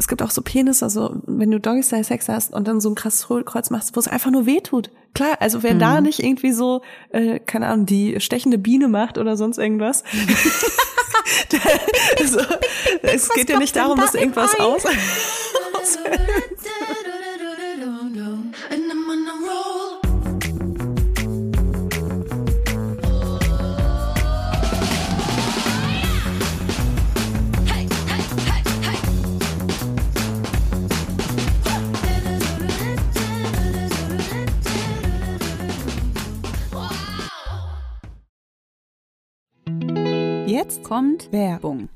es gibt auch so Penisse, also wenn du Doggy Style Sex hast und dann so ein krasses Hohlkreuz machst, wo es einfach nur weh tut. Klar, also wer mhm. da nicht irgendwie so, äh, keine Ahnung, die stechende Biene macht oder sonst irgendwas. also, es geht ja nicht darum, dass irgendwas aus. Jetzt kommt Werbung.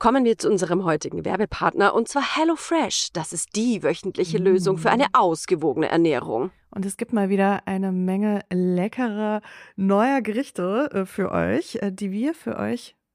Kommen wir zu unserem heutigen Werbepartner und zwar HelloFresh. Das ist die wöchentliche Lösung für eine ausgewogene Ernährung. Und es gibt mal wieder eine Menge leckerer neuer Gerichte äh, für euch, äh, die wir für euch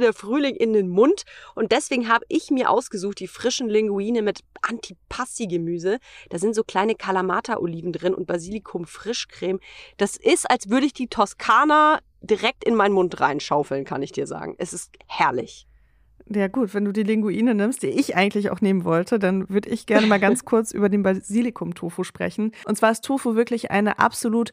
der Frühling in den Mund und deswegen habe ich mir ausgesucht die frischen Linguine mit Antipasti-Gemüse. Da sind so kleine Kalamata-Oliven drin und Basilikum-Frischcreme. Das ist, als würde ich die Toskana direkt in meinen Mund reinschaufeln, kann ich dir sagen. Es ist herrlich. Ja gut, wenn du die Linguine nimmst, die ich eigentlich auch nehmen wollte, dann würde ich gerne mal ganz kurz über den Basilikum-Tofu sprechen. Und zwar ist Tofu wirklich eine absolut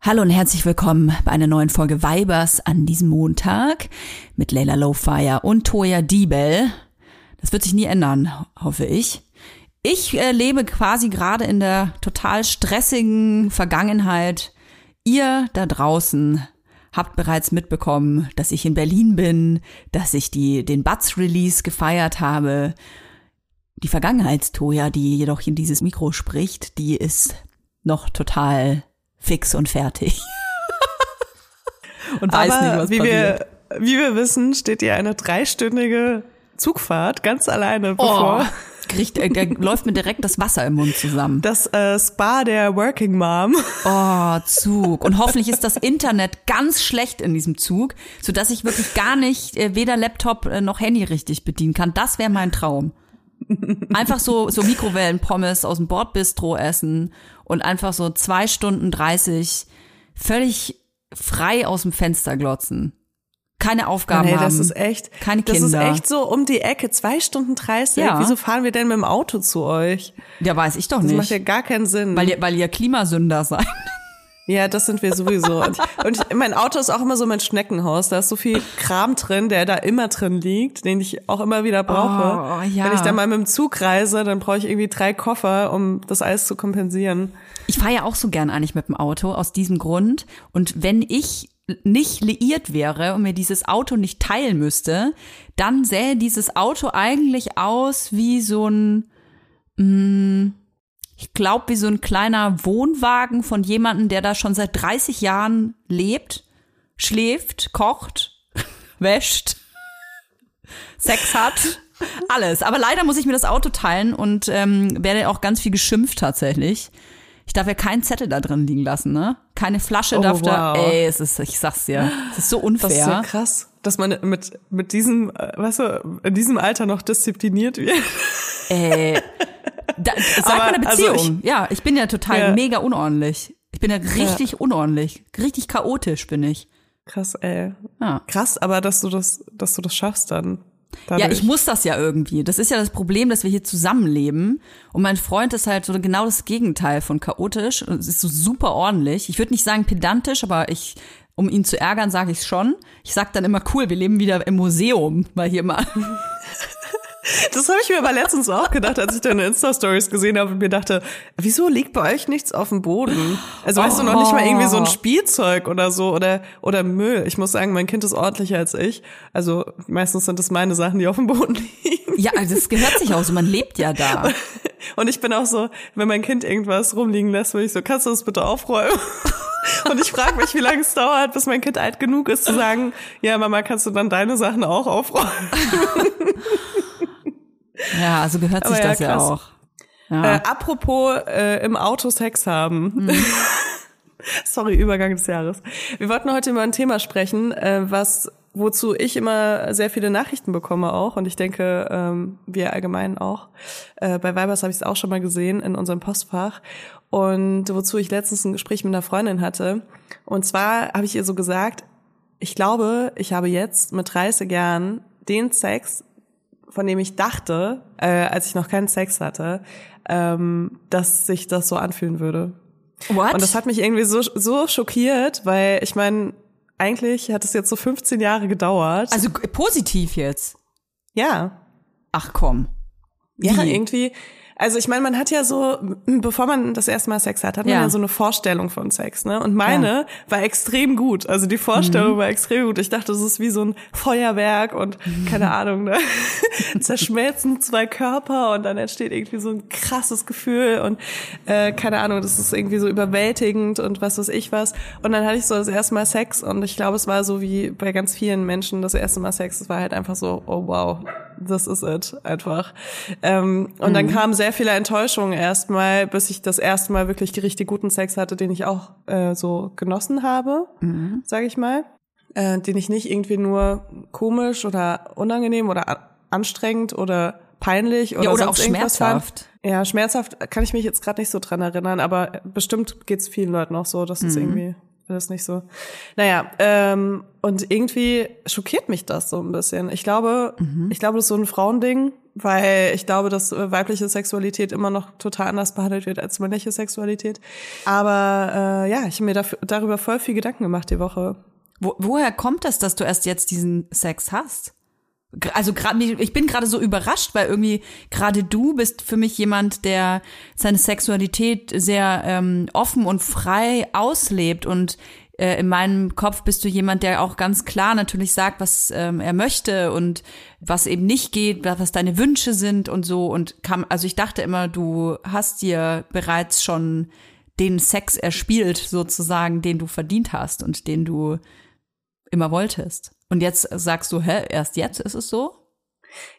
Hallo und herzlich willkommen bei einer neuen Folge Vibers an diesem Montag mit Leila Lowfire und Toya Diebel. Das wird sich nie ändern, hoffe ich. Ich äh, lebe quasi gerade in der total stressigen Vergangenheit. Ihr da draußen habt bereits mitbekommen, dass ich in Berlin bin, dass ich die, den Butts-Release gefeiert habe. Die Vergangenheitstoja, die jedoch in dieses Mikro spricht, die ist noch total fix und fertig. und weiß Aber nicht, was wie passiert. Wir, wie wir wissen, steht dir eine dreistündige Zugfahrt ganz alleine oh. bevor. Oh. Kriegt, äh, läuft mir direkt das Wasser im Mund zusammen. Das äh, Spa der Working Mom. Oh, Zug. Und hoffentlich ist das Internet ganz schlecht in diesem Zug, sodass ich wirklich gar nicht äh, weder Laptop äh, noch Handy richtig bedienen kann. Das wäre mein Traum. Einfach so, so Mikrowellenpommes aus dem Bordbistro essen und einfach so zwei Stunden dreißig völlig frei aus dem Fenster glotzen. Keine Aufgaben nee, haben. das ist echt. Keine Kinder. Das ist echt so um die Ecke. Zwei Stunden dreißig. Ja. Wieso fahren wir denn mit dem Auto zu euch? Ja, weiß ich doch nicht. Das macht ja gar keinen Sinn. Weil ihr, weil ihr Klimasünder seid. Ja, das sind wir sowieso. Und, und mein Auto ist auch immer so mein Schneckenhaus. Da ist so viel Kram drin, der da immer drin liegt, den ich auch immer wieder brauche. Oh, ja. Wenn ich dann mal mit dem Zug reise, dann brauche ich irgendwie drei Koffer, um das alles zu kompensieren. Ich fahre ja auch so gern eigentlich mit dem Auto aus diesem Grund. Und wenn ich nicht liiert wäre und mir dieses Auto nicht teilen müsste, dann sähe dieses Auto eigentlich aus wie so ein, mh, mm, ich glaube, wie so ein kleiner Wohnwagen von jemandem, der da schon seit 30 Jahren lebt, schläft, kocht, wäscht, Sex hat, alles. Aber leider muss ich mir das Auto teilen und ähm, werde auch ganz viel geschimpft tatsächlich. Ich darf ja keinen Zettel da drin liegen lassen, ne? Keine Flasche Oh, darf da. wow. Ey, es ist, ich sag's dir, es ist so unfair. Das ist so krass, dass man mit, mit diesem, äh, weißt du, in diesem Alter noch diszipliniert wird. Ey, da, sag Aber, mal eine also Beziehung. ja, ich bin ja total Ja. mega unordentlich. Ich bin ja richtig unordentlich. Richtig chaotisch bin ich. Krass, ey. Ja. Krass, aber dass du das, dass du das schaffst dann. Ja, dadurch. ich muss das ja irgendwie. Das ist ja das Problem, dass wir hier zusammenleben. Und mein Freund ist halt so genau das Gegenteil von chaotisch. Und es ist so super ordentlich. Ich würde nicht sagen pedantisch, aber ich, um ihn zu ärgern, sage ich schon. Ich sag dann immer cool, wir leben wieder im Museum, weil hier mal. Das habe ich mir aber letztens auch gedacht, als ich deine Insta-Stories gesehen habe und mir dachte, wieso liegt bei euch nichts auf dem Boden? Also weißt du noch nicht mal irgendwie so ein Spielzeug oder so oder, oder Müll. Ich muss sagen, mein Kind ist ordentlicher als ich. Also meistens sind es meine Sachen, die auf dem Boden liegen. Ja, also das gehört sich auch so. Man lebt ja da. Und ich bin auch so, wenn mein Kind irgendwas rumliegen lässt, bin ich so, kannst du das bitte aufräumen? Und ich frage mich, wie lange es dauert, bis mein Kind alt genug ist zu sagen, ja, Mama, kannst du dann deine Sachen auch aufräumen? Ja, also gehört sich ja, das ja krass. auch. Ja. Äh, apropos äh, im Auto Sex haben. Sorry, Übergang des Jahres. Wir wollten heute über ein Thema sprechen, äh, was wozu ich immer sehr viele Nachrichten bekomme auch und ich denke, ähm, wir allgemein auch. Äh, bei Vibers habe ich es auch schon mal gesehen in unserem Postfach und wozu ich letztens ein Gespräch mit einer Freundin hatte. Und zwar habe ich ihr so gesagt, ich glaube, ich habe jetzt mit 30 Jahren den Sex, von dem ich dachte, äh, als ich noch keinen Sex hatte, ähm, dass sich das so anfühlen würde. What? Und das hat mich irgendwie so, so schockiert, weil ich meine, eigentlich hat es jetzt so 15 Jahre gedauert. also g- positiv jetzt. ja. Ach komm. Ja, Wie? irgendwie. Also ich meine, man hat ja so, bevor man das erste Mal Sex hat, hat man Ja. ja so eine Vorstellung von Sex, ne? Und meine war extrem gut. Also die Vorstellung Mhm. war extrem gut. Ich dachte, das ist wie so ein Feuerwerk und keine Ahnung, ne? Zerschmelzen zwei Körper und dann entsteht irgendwie so ein krasses Gefühl und äh, keine Ahnung, das ist irgendwie so überwältigend und was weiß ich was. Und dann hatte ich so das erste Mal Sex und ich glaube, es war so wie bei ganz vielen Menschen das erste Mal Sex. Es war halt einfach so, oh wow, this is it, einfach. Ähm, und dann kamen sehr viele Enttäuschungen erstmal, bis ich das erste Mal wirklich richtig guten Sex hatte, den ich auch äh, so genossen habe, sage ich mal. Äh, den ich nicht irgendwie nur komisch oder unangenehm oder anstrengend oder peinlich oder, Ja, oder auch irgendwas fand. schmerzhaft. Ja, schmerzhaft kann ich mich jetzt gerade nicht so dran erinnern, aber bestimmt geht's vielen Leuten auch so, dass es irgendwie alles nicht so. Naja, ähm, und irgendwie schockiert mich das so ein bisschen. Ich glaube, ich glaube, das ist so ein Frauending, weil ich glaube, dass äh, weibliche Sexualität immer noch total anders behandelt wird als männliche Sexualität. Aber äh, ja, ich habe mir dafür, darüber voll viel Gedanken gemacht die Woche. Wo, woher kommt das, dass du erst jetzt diesen Sex hast? Also gerade ich bin gerade so überrascht, weil irgendwie gerade du bist für mich jemand, der seine Sexualität sehr ähm, offen und frei auslebt und äh, in meinem Kopf bist du jemand, der auch ganz klar natürlich sagt, was ähm, er möchte und was eben nicht geht, wa- was deine Wünsche sind und so und kam, also ich dachte immer, du hast dir bereits schon den Sex erspielt sozusagen, den du verdient hast und den du immer wolltest. Und jetzt sagst du, hä, erst jetzt ist es so?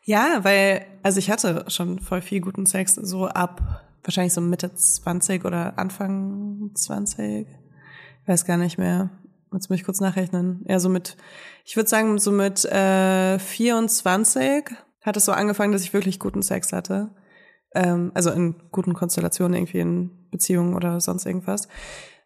Ja, weil, also ich hatte schon voll viel guten Sex, so ab wahrscheinlich so Mitte 20 oder Anfang 20. Ich weiß gar nicht mehr. Jetzt muss ich kurz nachrechnen. Ja, so mit, ich würde sagen, so mit äh, 24 hat es so angefangen, dass ich wirklich guten Sex hatte. Ähm, also in guten Konstellationen, irgendwie in Beziehungen oder sonst irgendwas.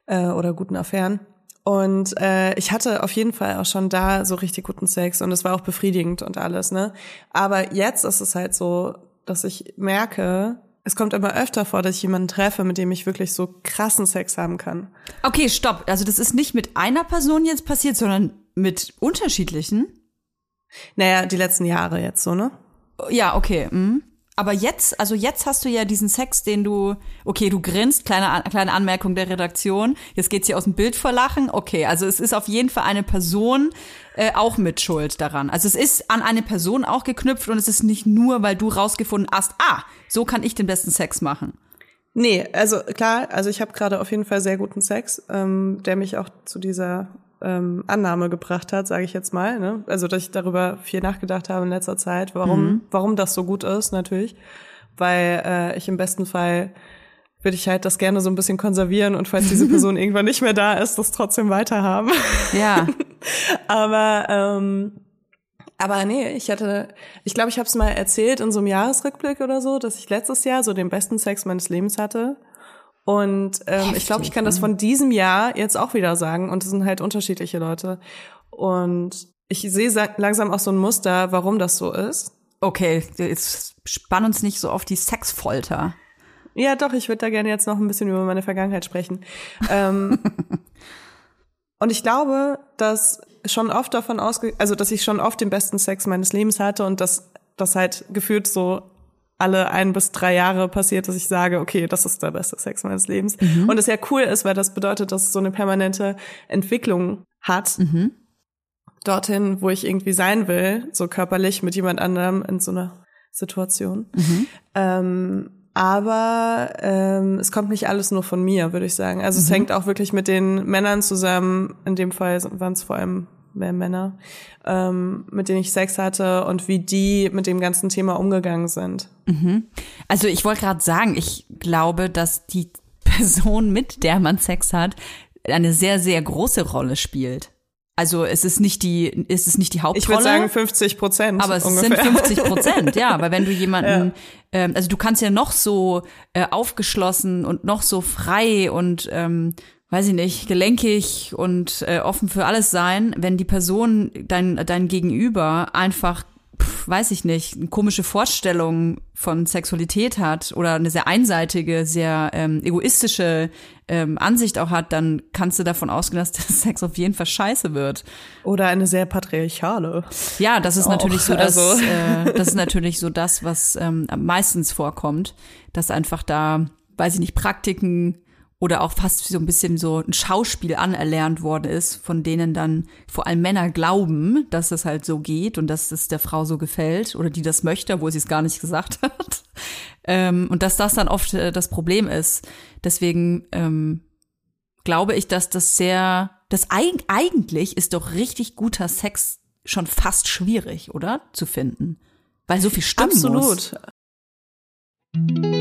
Äh, oder guten Affären. Und äh, ich hatte auf jeden Fall auch schon da so richtig guten Sex und es war auch befriedigend und alles, ne? Aber jetzt ist es halt so, dass ich merke, es kommt immer öfter vor, dass ich jemanden treffe, mit dem ich wirklich so krassen Sex haben kann. Okay, stopp. Also das ist nicht mit einer Person jetzt passiert, sondern mit unterschiedlichen? Naja, die letzten Jahre jetzt so, ne? Ja, okay. Mhm. Aber jetzt, also jetzt hast du ja diesen Sex, den du, okay, du grinst, kleine, kleine Anmerkung der Redaktion. Jetzt geht's hier aus dem Bild vor Lachen. Okay, also es ist auf jeden Fall eine Person äh, auch mit Schuld daran. Also es ist an eine Person auch geknüpft und es ist nicht nur, weil du rausgefunden hast, ah, so kann ich den besten Sex machen. Nee, also klar, also ich habe gerade auf jeden Fall sehr guten Sex, ähm, der mich auch zu dieser ähm, Annahme gebracht hat, sage ich jetzt mal. Ne? Also dass ich darüber viel nachgedacht habe in letzter Zeit, warum, mhm. warum das so gut ist, natürlich. Weil äh, ich im besten Fall würde ich halt das gerne so ein bisschen konservieren und falls diese Person irgendwann nicht mehr da ist, das trotzdem weiterhaben. Ja. aber ähm, aber nee, ich hatte, ich glaube, ich habe es mal erzählt in so einem Jahresrückblick oder so, dass ich letztes Jahr so den besten Sex meines Lebens hatte. Und ähm, ich glaube, ich kann das von diesem Jahr jetzt auch wieder sagen. Und es sind halt unterschiedliche Leute. Und ich sehe langsam auch so ein Muster, warum das so ist. Okay, jetzt spann uns nicht so auf die Sexfolter. Ja, doch, ich würde da gerne jetzt noch ein bisschen über meine Vergangenheit sprechen. ähm, und ich glaube, dass schon oft davon ausge, also dass ich schon oft den besten Sex meines Lebens hatte und dass das halt gefühlt so alle ein bis drei Jahre passiert, dass ich sage, okay, das ist der beste Sex meines Lebens. Mhm. Und es ja cool ist, weil das bedeutet, dass es so eine permanente Entwicklung hat. Mhm. Dorthin, wo ich irgendwie sein will, so körperlich mit jemand anderem in so einer Situation. Mhm. Ähm, aber ähm, es kommt nicht alles nur von mir, würde ich sagen. Also mhm. es hängt auch wirklich mit den Männern zusammen. In dem Fall waren es vor allem mehr Männer, ähm, mit denen ich Sex hatte und wie die mit dem ganzen Thema umgegangen sind. Mhm. Also ich wollte gerade sagen, ich glaube, dass die Person, mit der man Sex hat, eine sehr, sehr große Rolle spielt. Also es ist nicht die, es ist nicht die Hauptrolle. Ich würde sagen 50 Prozent. Aber es ungefähr. sind 50 Prozent, ja. Weil wenn du jemanden, ja. ähm, also du kannst ja noch so äh, aufgeschlossen und noch so frei und ähm, weiß ich nicht, gelenkig und äh, offen für alles sein, wenn die Person, dein, dein Gegenüber einfach, pf, weiß ich nicht, eine komische Vorstellung von Sexualität hat oder eine sehr einseitige, sehr ähm, egoistische ähm, Ansicht auch hat, dann kannst du davon ausgehen, dass der Sex auf jeden Fall scheiße wird. Oder eine sehr patriarchale. Ja, das ist auch, natürlich so, dass, also. äh, das ist natürlich so das, was ähm, meistens vorkommt, dass einfach da, weiß ich nicht, Praktiken oder auch fast so ein bisschen so ein Schauspiel anerlernt worden ist, von denen dann vor allem Männer glauben, dass es halt so geht und dass es der Frau so gefällt oder die das möchte, obwohl sie es gar nicht gesagt hat. ähm, und dass das dann oft äh, das Problem ist. Deswegen ähm, glaube ich, dass das sehr, das eig eigentlich ist doch richtig guter Sex schon fast schwierig, oder? Zu finden. Weil so viel stimmen Absolut. muss.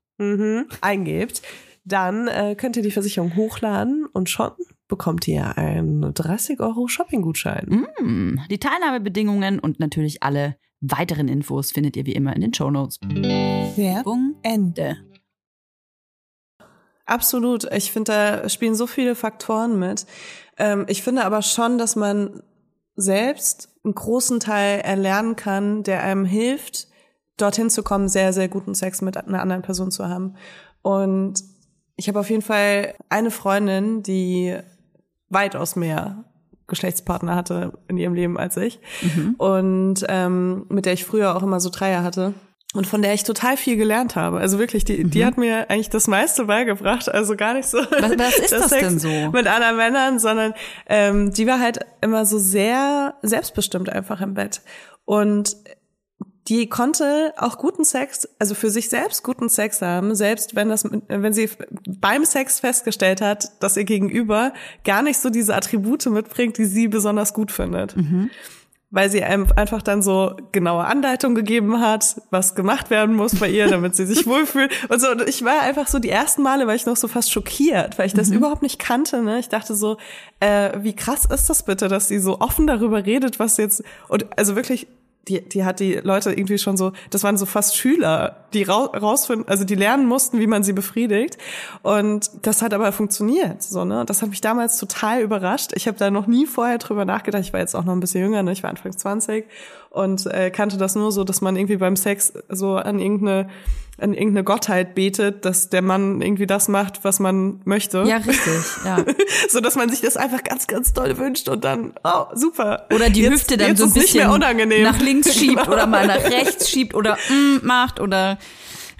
Mhm, eingebt, dann äh, könnt ihr die Versicherung hochladen und schon bekommt ihr einen 30 Euro Shopping-Gutschein. Mm, die Teilnahmebedingungen und natürlich alle weiteren Infos findet ihr wie immer in den Shownotes. Werbung Ende. Absolut. Ich finde, da spielen so viele Faktoren mit. Ähm, ich finde aber schon, dass man selbst einen großen Teil erlernen kann, der einem hilft, dorthin zu kommen, sehr, sehr guten Sex mit einer anderen Person zu haben. Und ich habe auf jeden Fall eine Freundin, die weitaus mehr Geschlechtspartner hatte in ihrem Leben als ich Mhm. und ähm, mit der ich früher auch immer so Dreier hatte und von der ich total viel gelernt habe. Also wirklich, die, die hat mir eigentlich das meiste beigebracht. Also gar nicht so. Mhm. Was, was ist das Sex denn so? Mit anderen Männern, sondern ähm, die war halt immer so sehr selbstbestimmt einfach im Bett. Und die konnte auch guten Sex, also für sich selbst guten Sex haben, selbst wenn das, wenn sie beim Sex festgestellt hat, dass ihr Gegenüber gar nicht so diese Attribute mitbringt, die sie besonders gut findet. Weil sie einem einfach dann so genaue Anleitungen gegeben hat, was gemacht werden muss bei ihr, damit sie sich wohlfühlt. Und so, und ich war einfach so, die ersten Male war ich noch so fast schockiert, weil ich das überhaupt nicht kannte. Ne? Ich dachte so, äh, wie krass ist das bitte, dass sie so offen darüber redet, was jetzt, und also wirklich, die, die hat die Leute irgendwie schon so, das waren so fast Schüler, die rau- rausfinden, also die lernen mussten, wie man sie befriedigt. Und das hat aber funktioniert, so, ne? Das hat mich damals total überrascht. Ich habe da noch nie vorher drüber nachgedacht. Ich war jetzt auch noch ein bisschen jünger, ne? Ich war Anfang 20 und äh, kannte das nur so, dass man irgendwie beim Sex so an irgendeine an irgendeine Gottheit betet, dass der Mann irgendwie das macht, was man möchte. Ja, richtig, ja. so dass man sich das einfach ganz, ganz doll wünscht und dann, oh, super. Oder die jetzt, Hüfte dann so ein bisschen nach links schiebt Genau. oder mal nach rechts schiebt oder mm macht oder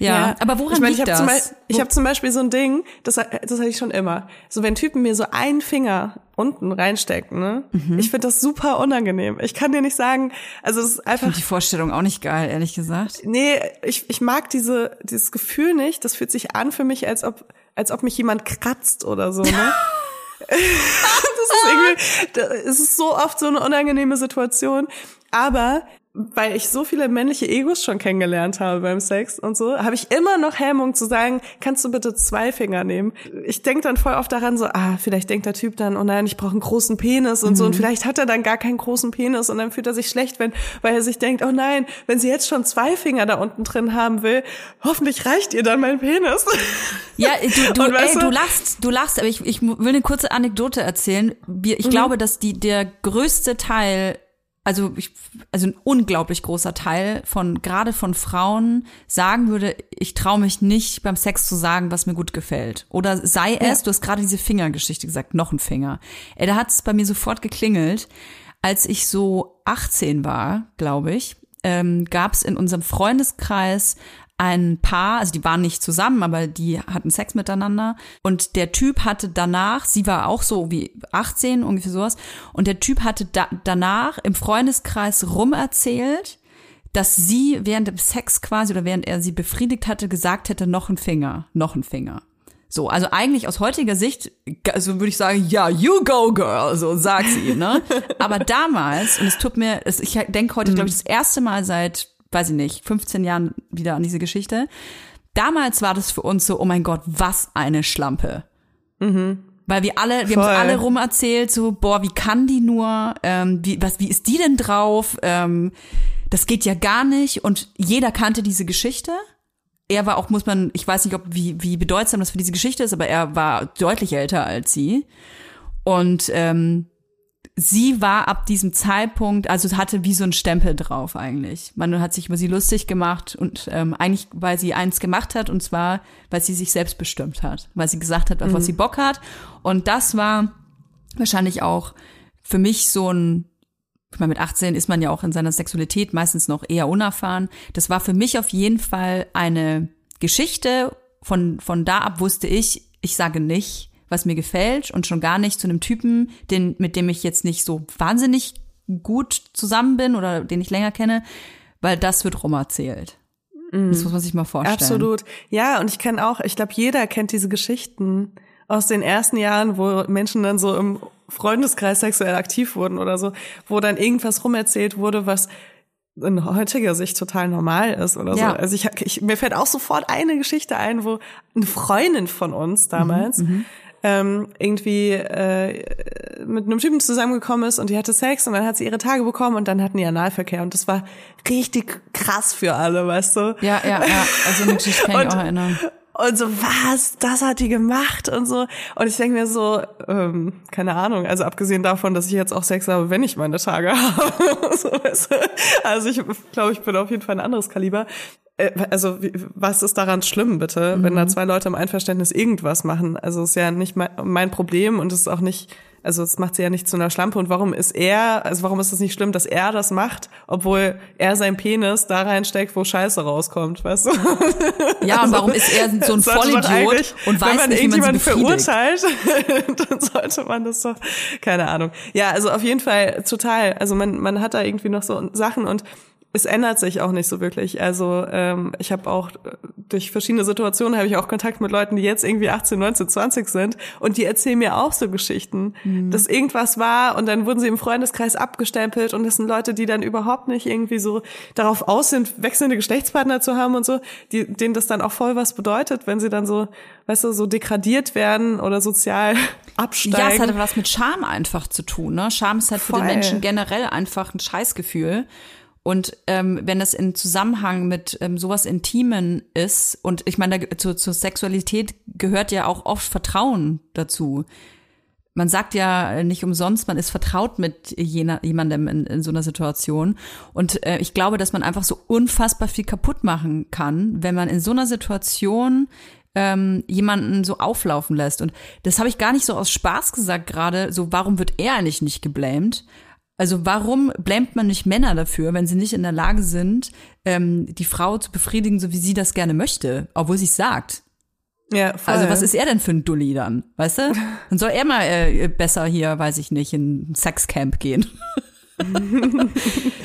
ja. Aber woran ich meine, liegt ich hab das? Zum Beispiel, ich habe zum Beispiel so ein Ding, das, das hatte ich schon immer. So wenn Typen mir so einen Finger unten reinstecken, ne? Mhm. Ich finde das super unangenehm. Ich kann dir nicht sagen, also es ist ich einfach finde die Vorstellung auch nicht geil, ehrlich gesagt. Nee, ich, ich mag diese, dieses Gefühl nicht. Das fühlt sich an für mich, als ob, als ob mich jemand kratzt oder so, ne? das ist irgendwie, da- es ist so oft so eine unangenehme Situation. Aber weil ich so viele männliche Egos schon kennengelernt habe beim Sex und so, habe ich immer noch Hemmung zu sagen, kannst du bitte zwei Finger nehmen? Ich denke dann voll oft daran so, ah, vielleicht denkt der Typ dann, oh nein, ich brauche einen großen Penis und so und vielleicht hat er dann gar keinen großen Penis und dann fühlt er sich schlecht, wenn, weil er sich denkt, oh nein, wenn sie jetzt schon zwei Finger da unten drin haben will, hoffentlich reicht ihr dann mein Penis. Ja, du, du, Und weißt ey, du- du lachst, du lachst, aber ich, ich will eine kurze Anekdote erzählen. Wir, Mhm. ich glaube, dass die, der größte Teil, also ich, also ein unglaublich großer Teil von, gerade von Frauen sagen würde, ich traue mich nicht beim Sex zu sagen, was mir gut gefällt. Oder sei es, du hast gerade diese Fingergeschichte gesagt, noch ein Finger. Ey, da hat es bei mir sofort geklingelt, als ich so 18 war, glaube ich, ähm, gab es in unserem Freundeskreis ein Paar, also die waren nicht zusammen, aber die hatten Sex miteinander. Und der Typ hatte danach, sie war auch so wie 18, ungefähr sowas, und der Typ hatte da, danach im Freundeskreis rumerzählt, dass sie während dem Sex quasi oder während er sie befriedigt hatte, gesagt hätte, noch ein Finger, noch ein Finger. So, also eigentlich aus heutiger Sicht, also würde ich sagen, ja, you go girl, so sagt sie ne? Aber damals, und es tut mir, ich denke heute, glaube ich, das erste Mal seit, weiß ich nicht, 15 Jahren wieder an diese Geschichte. Damals war das für uns so, oh mein Gott, was eine Schlampe. Weil wir alle, wir haben alle rumerzählt, so, boah, wie kann die nur, ähm, wie, was, wie ist die denn drauf? Ähm, das geht ja gar nicht. Und jeder kannte diese Geschichte. er war auch, muss man, ich weiß nicht, ob wie, wie bedeutsam das für diese Geschichte ist, aber er war deutlich älter als sie. Und ähm, sie war ab diesem Zeitpunkt, also hatte wie so ein Stempel drauf eigentlich. Man hat sich über sie lustig gemacht und ähm, eigentlich, weil sie eins gemacht hat, und zwar, weil sie sich selbst bestimmt hat, weil sie gesagt hat, auf Mhm. was sie Bock hat. Und das war wahrscheinlich auch für mich so ein ich meine, mit 18 ist man ja auch in seiner Sexualität meistens noch eher unerfahren. Das war für mich auf jeden Fall eine Geschichte. Von, von da ab wusste ich, ich sage nicht, was mir gefällt und schon gar nicht zu einem Typen, den, mit dem ich jetzt nicht so wahnsinnig gut zusammen bin oder den ich länger kenne, weil das wird rum erzählt. Das muss man sich mal vorstellen. Mhm. Absolut. Ja, und ich kenne auch, ich glaube, jeder kennt diese Geschichten aus den ersten Jahren, wo Menschen dann so im Freundeskreis sexuell aktiv wurden oder so, wo dann irgendwas rumerzählt wurde, was in heutiger Sicht total normal ist oder Ja. so. Also ich, ich mir fällt auch sofort eine Geschichte ein, wo eine Freundin von uns damals ähm, irgendwie äh, mit einem Typen zusammengekommen ist und die hatte Sex und dann hat sie ihre Tage bekommen und dann hatten die Analverkehr und das war richtig krass für alle, weißt du? Ja, ja, ja. Also eine Geschichte kann ich Und- auch erinnern. Und so, was? Das hat die gemacht und so. Und ich denke mir so, ähm, keine Ahnung, also abgesehen davon, dass ich jetzt auch Sex habe, wenn ich meine Tage habe. so, weißt du? Also ich glaube, ich bin auf jeden Fall ein anderes Kaliber. Äh, Also was ist daran schlimm, bitte, wenn da zwei Leute im Einverständnis irgendwas machen? Also ist ja nicht mein, Problem und es ist auch nicht, also es macht sie ja nicht zu einer Schlampe. Und warum ist er, also warum ist es nicht schlimm, dass er das macht, obwohl er sein Penis da reinsteckt, wo Scheiße rauskommt, weißt du? Ja, und warum ist er so ein Vollidiot und wenn weiß man nicht, wie man irgendjemanden verurteilt, dann sollte man das doch, keine Ahnung. Ja, also auf jeden Fall total. Also man, man hat da irgendwie noch so Sachen und es ändert sich auch nicht so wirklich. Also ähm, ich habe auch äh, durch verschiedene Situationen habe ich auch Kontakt mit Leuten, die jetzt irgendwie 18, 19, 20 sind und die erzählen mir auch so Geschichten, Mhm. dass irgendwas war und dann wurden sie im Freundeskreis abgestempelt und das sind Leute, die dann überhaupt nicht irgendwie so darauf aus sind, wechselnde Geschlechtspartner zu haben und so, die, denen das dann auch voll was bedeutet, wenn sie dann so, weißt du, so degradiert werden oder sozial absteigen. Ja, es hat was mit Scham einfach zu tun. Ne? Scham ist halt für den Voll. Menschen generell einfach ein Scheißgefühl. Und ähm, wenn das in Zusammenhang mit ähm, sowas Intimen ist, und ich meine, da, zu, zur Sexualität gehört ja auch oft Vertrauen dazu. Man sagt ja nicht umsonst, man ist vertraut mit jener, jemandem in, in so einer Situation. Und äh, ich glaube, dass man einfach so unfassbar viel kaputt machen kann, wenn man in so einer Situation ähm, jemanden so auflaufen lässt. Und das habe ich gar nicht so aus Spaß gesagt gerade, so warum wird er eigentlich nicht geblamed? Also warum blamet man nicht Männer dafür, wenn sie nicht in der Lage sind, ähm, die Frau zu befriedigen, so wie sie das gerne möchte, obwohl sie es sagt? ja, voll. Also was ist er denn für ein Dulli dann, weißt du? Dann soll er mal äh, besser hier, weiß ich nicht, in ein Sexcamp gehen.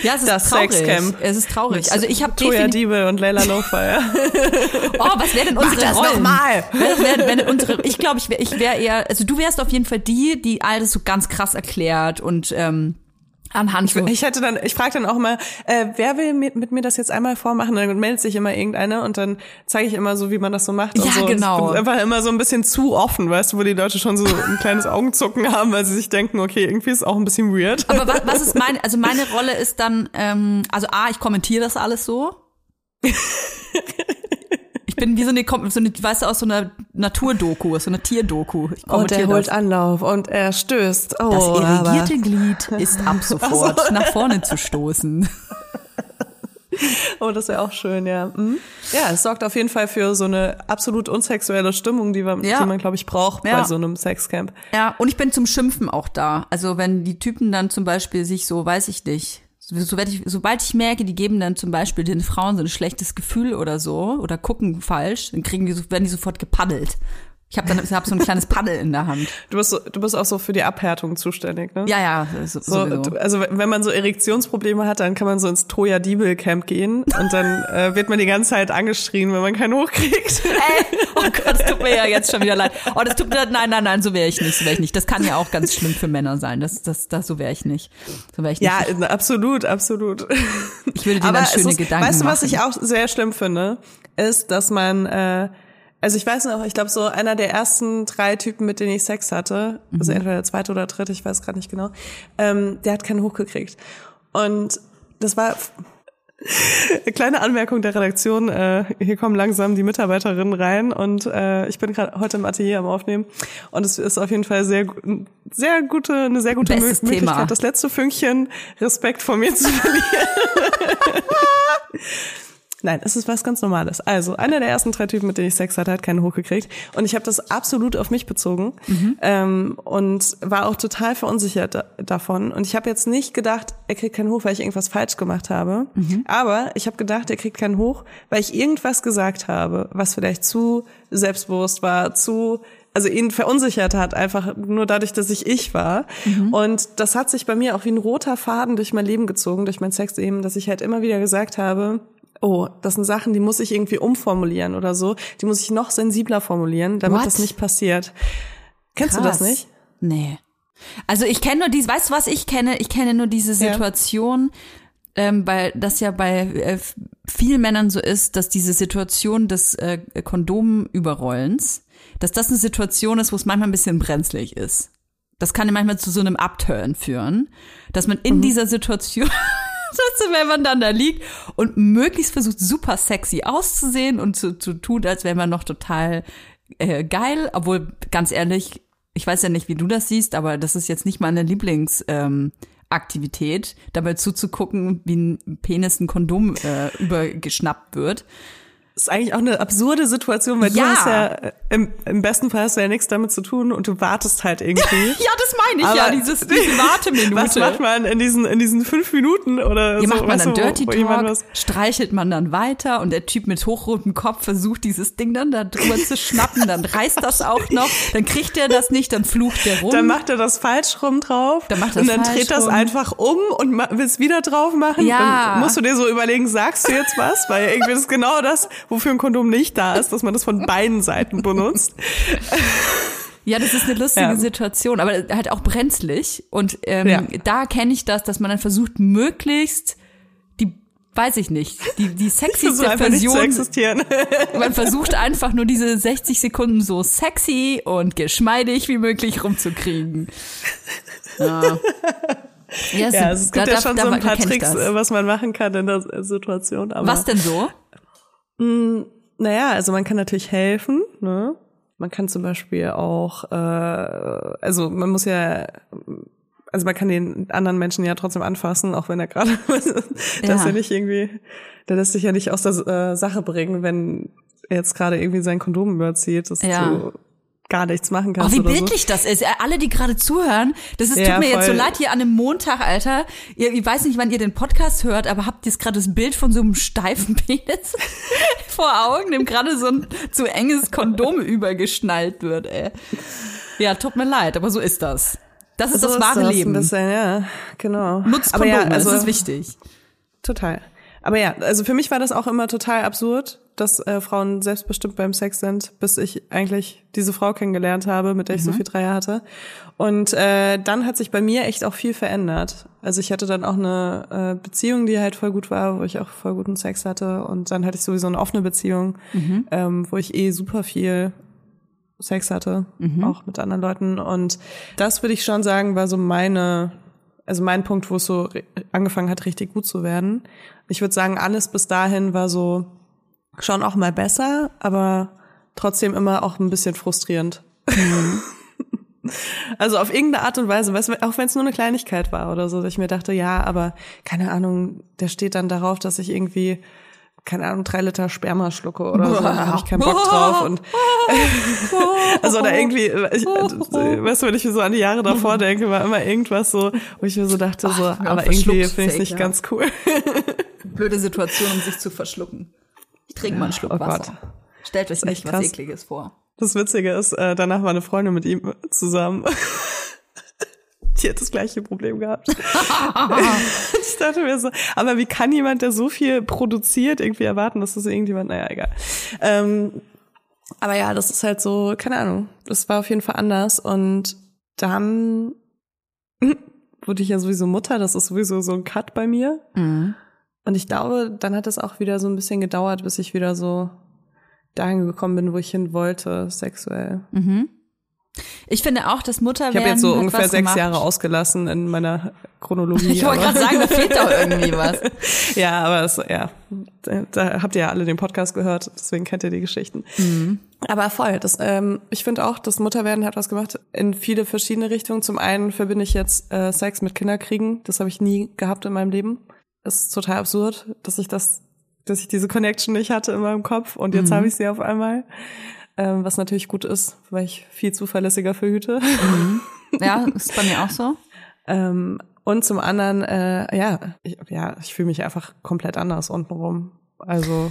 ja, es ist Das traurig. Sexcamp. Es ist traurig. Also ich habe Toya. Diebel und Leila Lowfire. Oh, was wäre denn unsere das Rollen? noch mal. Was wär, wenn unsere, ich glaube, ich wäre ich wär eher, also du wärst auf jeden Fall die, die alles so ganz krass erklärt und ähm, anhand so. Ich hätte dann, ich frage dann auch immer, äh, wer will mit, mit mir das jetzt einmal vormachen? Dann meldet sich immer irgendeiner und dann zeige ich immer so, wie man das so macht. Ja, so. genau. Ich einfach immer so ein bisschen zu offen, weißt du, wo die Leute schon so ein kleines Augenzucken haben, weil sie sich denken, okay, irgendwie ist auch ein bisschen weird. Aber was, was ist meine, also meine Rolle ist dann, ähm, also A, ich kommentiere das alles so. Ich bin wie so eine, so eine weißt du, aus so einer Naturdoku, aus so einer Tierdoku. Ich und er holt das. Anlauf und er stößt. Oh, Das aber- irrigierte Glied ist ab sofort nach vorne zu stoßen. Oh, das wäre auch schön, ja. Mhm. Ja, es sorgt auf jeden Fall für so eine absolut unsexuelle Stimmung, die, man, Ja. die man, glaube ich, braucht Ja. bei so einem Sexcamp. Ja, und ich bin zum Schimpfen auch da. Also wenn die Typen dann zum Beispiel sich so, weiß ich nicht, so, sobald ich, sobald ich merke, die geben dann zum Beispiel den Frauen so ein schlechtes Gefühl oder so oder gucken falsch, dann kriegen die werden die sofort gepaddelt. Ich habe dann ich hab so ein kleines Paddel in der Hand. Du bist, so, du bist auch so für die Abhärtung zuständig, ne? Ja, ja, so, So, also wenn man so Erektionsprobleme hat, dann kann man so ins Toya Diebel Camp gehen und dann äh, wird man die ganze Zeit angeschrien, wenn man keinen hochkriegt. Ey, oh Gott, das tut mir ja jetzt schon wieder leid. Oh, das tut mir, nein, nein, nein, so wäre ich nicht, so wäre ich nicht. Das kann ja auch ganz schlimm für Männer sein. Das, das, das, so wäre ich nicht. So wäre ich nicht. ja, absolut, absolut. ich würde dir Aber dann schöne ist, Gedanken weißt du, was machen. ich auch sehr schlimm finde, ist, dass man, äh, also ich weiß noch, ich glaube so einer der ersten drei Typen, mit denen ich Sex hatte, also Mhm. entweder der zweite oder dritte, ich weiß gerade nicht genau, ähm, der hat keinen hochgekriegt. Und das war Kleine Anmerkung der Redaktion. Äh, hier kommen langsam die Mitarbeiterinnen rein und äh, ich bin gerade heute im Atelier am Aufnehmen und es ist auf jeden Fall sehr, sehr gute, eine sehr gute Bestes Möglichkeit, Thema. das letzte Fünkchen Respekt vor mir zu verlieren. Nein, es ist was ganz Normales. Also, einer der ersten drei Typen, mit denen ich Sex hatte, hat keinen hochgekriegt. Und ich habe das absolut auf mich bezogen ähm, und war auch total verunsichert da davon. Und ich habe jetzt nicht gedacht, er kriegt keinen hoch, weil ich irgendwas falsch gemacht habe. Aber ich habe gedacht, er kriegt keinen hoch, weil ich irgendwas gesagt habe, was vielleicht zu selbstbewusst war, zu also ihn verunsichert hat, einfach nur dadurch, dass ich ich war. Und das hat sich bei mir auch wie ein roter Faden durch mein Leben gezogen, durch mein Sex eben, dass ich halt immer wieder gesagt habe, oh, das sind Sachen, die muss ich irgendwie umformulieren oder so. Die muss ich noch sensibler formulieren, damit What? das nicht passiert. Kennst du Krass. das nicht? Nee. Also ich kenne nur diese, weißt du, was ich kenne? Ich kenne nur diese Ja. Situation, ähm, weil das ja bei äh, vielen Männern so ist, dass diese Situation des äh, Kondomüberrollens, dass das eine Situation ist, wo es manchmal ein bisschen brenzlig ist. Das kann ja manchmal zu so einem Upturn führen, dass man in dieser Situation, dass wenn man dann da liegt und möglichst versucht, super sexy auszusehen und zu, zu tun, als wäre man noch total äh, geil, obwohl ganz ehrlich, ich weiß ja nicht, wie du das siehst, aber das ist jetzt nicht meine Lieblingsaktivität, ähm, Aktivität, dabei zuzugucken, wie ein Penis ein Kondom äh, übergeschnappt wird. Das ist eigentlich auch eine absurde Situation, weil Ja. du hast ja, äh, im, im besten Fall hast du ja nichts damit zu tun und du wartest halt irgendwie. Ja, das meine ich ja, Aber- dieses, diese Warteminute. Was macht man in diesen, in diesen fünf Minuten oder Hier so? macht man dann wo- Dirty wo Talk, was- streichelt man dann weiter und der Typ mit hochrotem Kopf versucht dieses Ding dann da drüber zu schnappen, dann reißt das auch noch, dann kriegt er das nicht, dann flucht der rum. Dann macht er das falsch rum drauf. Dann macht er und das dann dreht das einfach um und will es wieder drauf machen. Ja. Dann musst du dir so überlegen, sagst du jetzt was? Weil irgendwie das ist genau das, wofür ein Kondom nicht da ist, dass man das von beiden Seiten benutzt. Ja, das ist eine lustige Ja. Situation, aber halt auch brenzlig. Und ähm, Ja. da kenne ich das, dass man dann versucht, möglichst die, weiß ich nicht, die, die sexyste Version. existieren. Man versucht einfach nur diese 60 Sekunden so sexy und geschmeidig wie möglich rumzukriegen. Ja. Ja, Ja, also es gibt da- ja schon da so ein paar Tricks, äh, was man machen kann in der Situation. Aber, Was denn so? Naja, also man kann natürlich helfen, ne? Man kann zum Beispiel auch, äh, also man muss ja, also man kann den anderen Menschen ja trotzdem anfassen, auch wenn er gerade, das Ja. ist ja nicht irgendwie, der lässt sich ja nicht aus der äh, Sache bringen, wenn er jetzt gerade irgendwie sein Kondom überzieht, dass Ja. du gar nichts machen Oh, kannst wie oder so. bildlich das ist. Äh, Alle, die gerade zuhören, das ist, Ja, tut mir jetzt so leid hier an einem Montag, Alter. Ihr, ich weiß nicht, wann ihr den Podcast hört, aber habt ihr jetzt gerade das Bild von so einem steifen Penis vor Augen, dem gerade so ein zu enges Kondom übergeschnallt wird, ey. Ja, tut mir leid, aber so ist das. Das ist So das wahre das Leben. Ein bisschen, ja, genau. Nutzt Aber Kondome, ja, also, das ist wichtig. Total. Aber ja, also für mich war das auch immer total absurd, dass äh, Frauen selbstbestimmt beim Sex sind, bis ich eigentlich diese Frau kennengelernt habe, mit der ich so viel Dreier hatte. Und äh, dann hat sich bei mir echt auch viel verändert. Also ich hatte dann auch eine äh, Beziehung, die halt voll gut war, wo ich auch voll guten Sex hatte. Und dann hatte ich sowieso eine offene Beziehung, ähm, wo ich eh super viel Sex hatte, auch mit anderen Leuten. Und das würde ich schon sagen, war so meine, also mein Punkt, wo es so angefangen hat, richtig gut zu werden. Ich würde sagen, alles bis dahin war so schon auch mal besser, aber trotzdem immer auch ein bisschen frustrierend. Also auf irgendeine Art und Weise, weißt du, auch wenn es nur eine Kleinigkeit war oder so, dass ich mir dachte, ja, aber keine Ahnung, der steht dann darauf, dass ich irgendwie, keine Ahnung, drei Liter Sperma schlucke oder so, da habe ich keinen Bock drauf und also oder irgendwie, ich, weißt du, wenn ich mir so an die Jahre davor denke, war immer irgendwas so, wo ich mir so dachte, so, ich bin auch aber irgendwie finde ich ist nicht ja ganz cool. Blöde Situation, um sich zu verschlucken. Ich trinke mal einen Schluck oh Wasser. Gott. Stellt euch echt nicht was krass. Ekliges vor. Das Witzige ist, äh, danach war eine Freundin mit ihm zusammen. Die hat das gleiche Problem gehabt. ich dachte mir so, aber wie kann jemand, der so viel produziert, irgendwie erwarten, dass das irgendjemand, naja, egal. Ähm, aber ja, das ist halt so, keine Ahnung, das war auf jeden Fall anders. Und dann wurde ich ja sowieso Mutter, das ist sowieso so ein Cut bei mir. Und ich glaube, dann hat es auch wieder so ein bisschen gedauert, bis ich wieder so dahin gekommen bin, wo ich hin wollte, sexuell. Ich finde auch, dass Mutter Ich habe jetzt so ungefähr sechs gemacht. Jahre ausgelassen in meiner Chronologie. Ich wollte gerade sagen, da fehlt doch irgendwie was. Ja, aber es, ja, da, habt ihr ja alle den Podcast gehört, deswegen kennt ihr die Geschichten. Aber voll, das, ähm, ich finde auch, das Mutterwerden hat was gemacht in viele verschiedene Richtungen. Zum einen verbinde ich jetzt äh, Sex mit Kinderkriegen, das habe ich nie gehabt in meinem Leben. Ist total absurd, dass ich das, dass ich diese Connection nicht hatte in meinem Kopf und jetzt habe ich sie auf einmal. Ähm, was natürlich gut ist, weil ich viel zuverlässiger verhüte. Ja, ist bei mir auch so. Ähm, und zum anderen, äh, ja, ich, ja, ich fühle mich einfach komplett anders untenrum. Also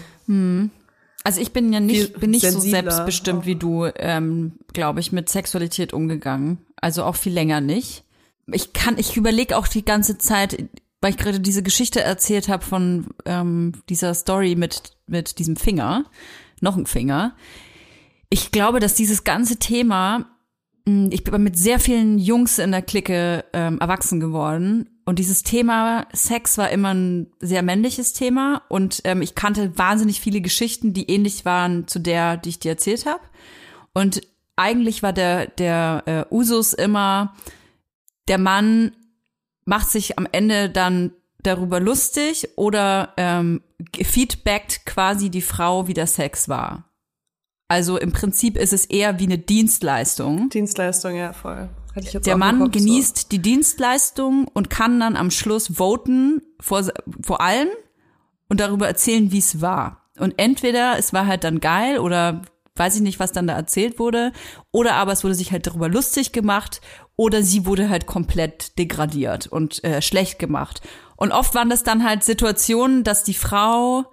Also ich bin ja nicht, bin nicht so selbstbestimmt wie du, ähm, glaube ich, mit Sexualität umgegangen. Also auch viel länger nicht. Ich kann, ich überlege auch die ganze Zeit, weil ich gerade diese Geschichte erzählt habe von ähm, dieser Story mit mit diesem Finger, noch ein Finger. Ich glaube, dass dieses ganze Thema, mh, ich bin mit sehr vielen Jungs in der Clique ähm, erwachsen geworden und dieses Thema Sex war immer ein sehr männliches Thema und ähm, ich kannte wahnsinnig viele Geschichten, die ähnlich waren zu der, die ich dir erzählt habe. Und eigentlich war der der äh, Usus immer, der Mann macht sich am Ende dann darüber lustig oder ähm, feedbackt quasi die Frau, wie der Sex war. Also im Prinzip ist es eher wie eine Dienstleistung. Dienstleistung, ja, voll. Hatte ich jetzt Der Mann Kopf so. genießt die Dienstleistung und kann dann am Schluss voten vor, vor allen und darüber erzählen, wie es war. Und entweder es war halt dann geil oder weiß ich nicht, was dann da erzählt wurde, oder aber es wurde sich halt darüber lustig gemacht oder sie wurde halt komplett degradiert und äh, schlecht gemacht. Und oft waren das dann halt Situationen, dass die Frau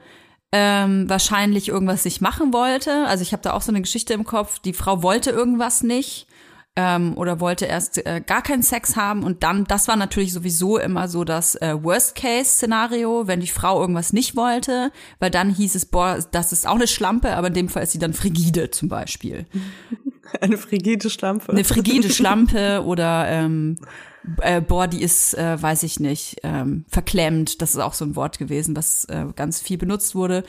ähm, wahrscheinlich irgendwas nicht machen wollte. Also ich habe da auch so eine Geschichte im Kopf. Die Frau wollte irgendwas nicht ähm, oder wollte erst äh, gar keinen Sex haben und dann, das war natürlich sowieso immer so das äh, Worst-Case-Szenario, wenn die Frau irgendwas nicht wollte, weil dann hieß es, boah, das ist auch eine Schlampe, aber in dem Fall ist sie dann frigide zum Beispiel. Eine frigide Schlampe. Eine frigide Schlampe oder ähm, äh, boah, die ist, äh, weiß ich nicht, ähm, verklemmt. Das ist auch so ein Wort gewesen, was äh, ganz viel benutzt wurde.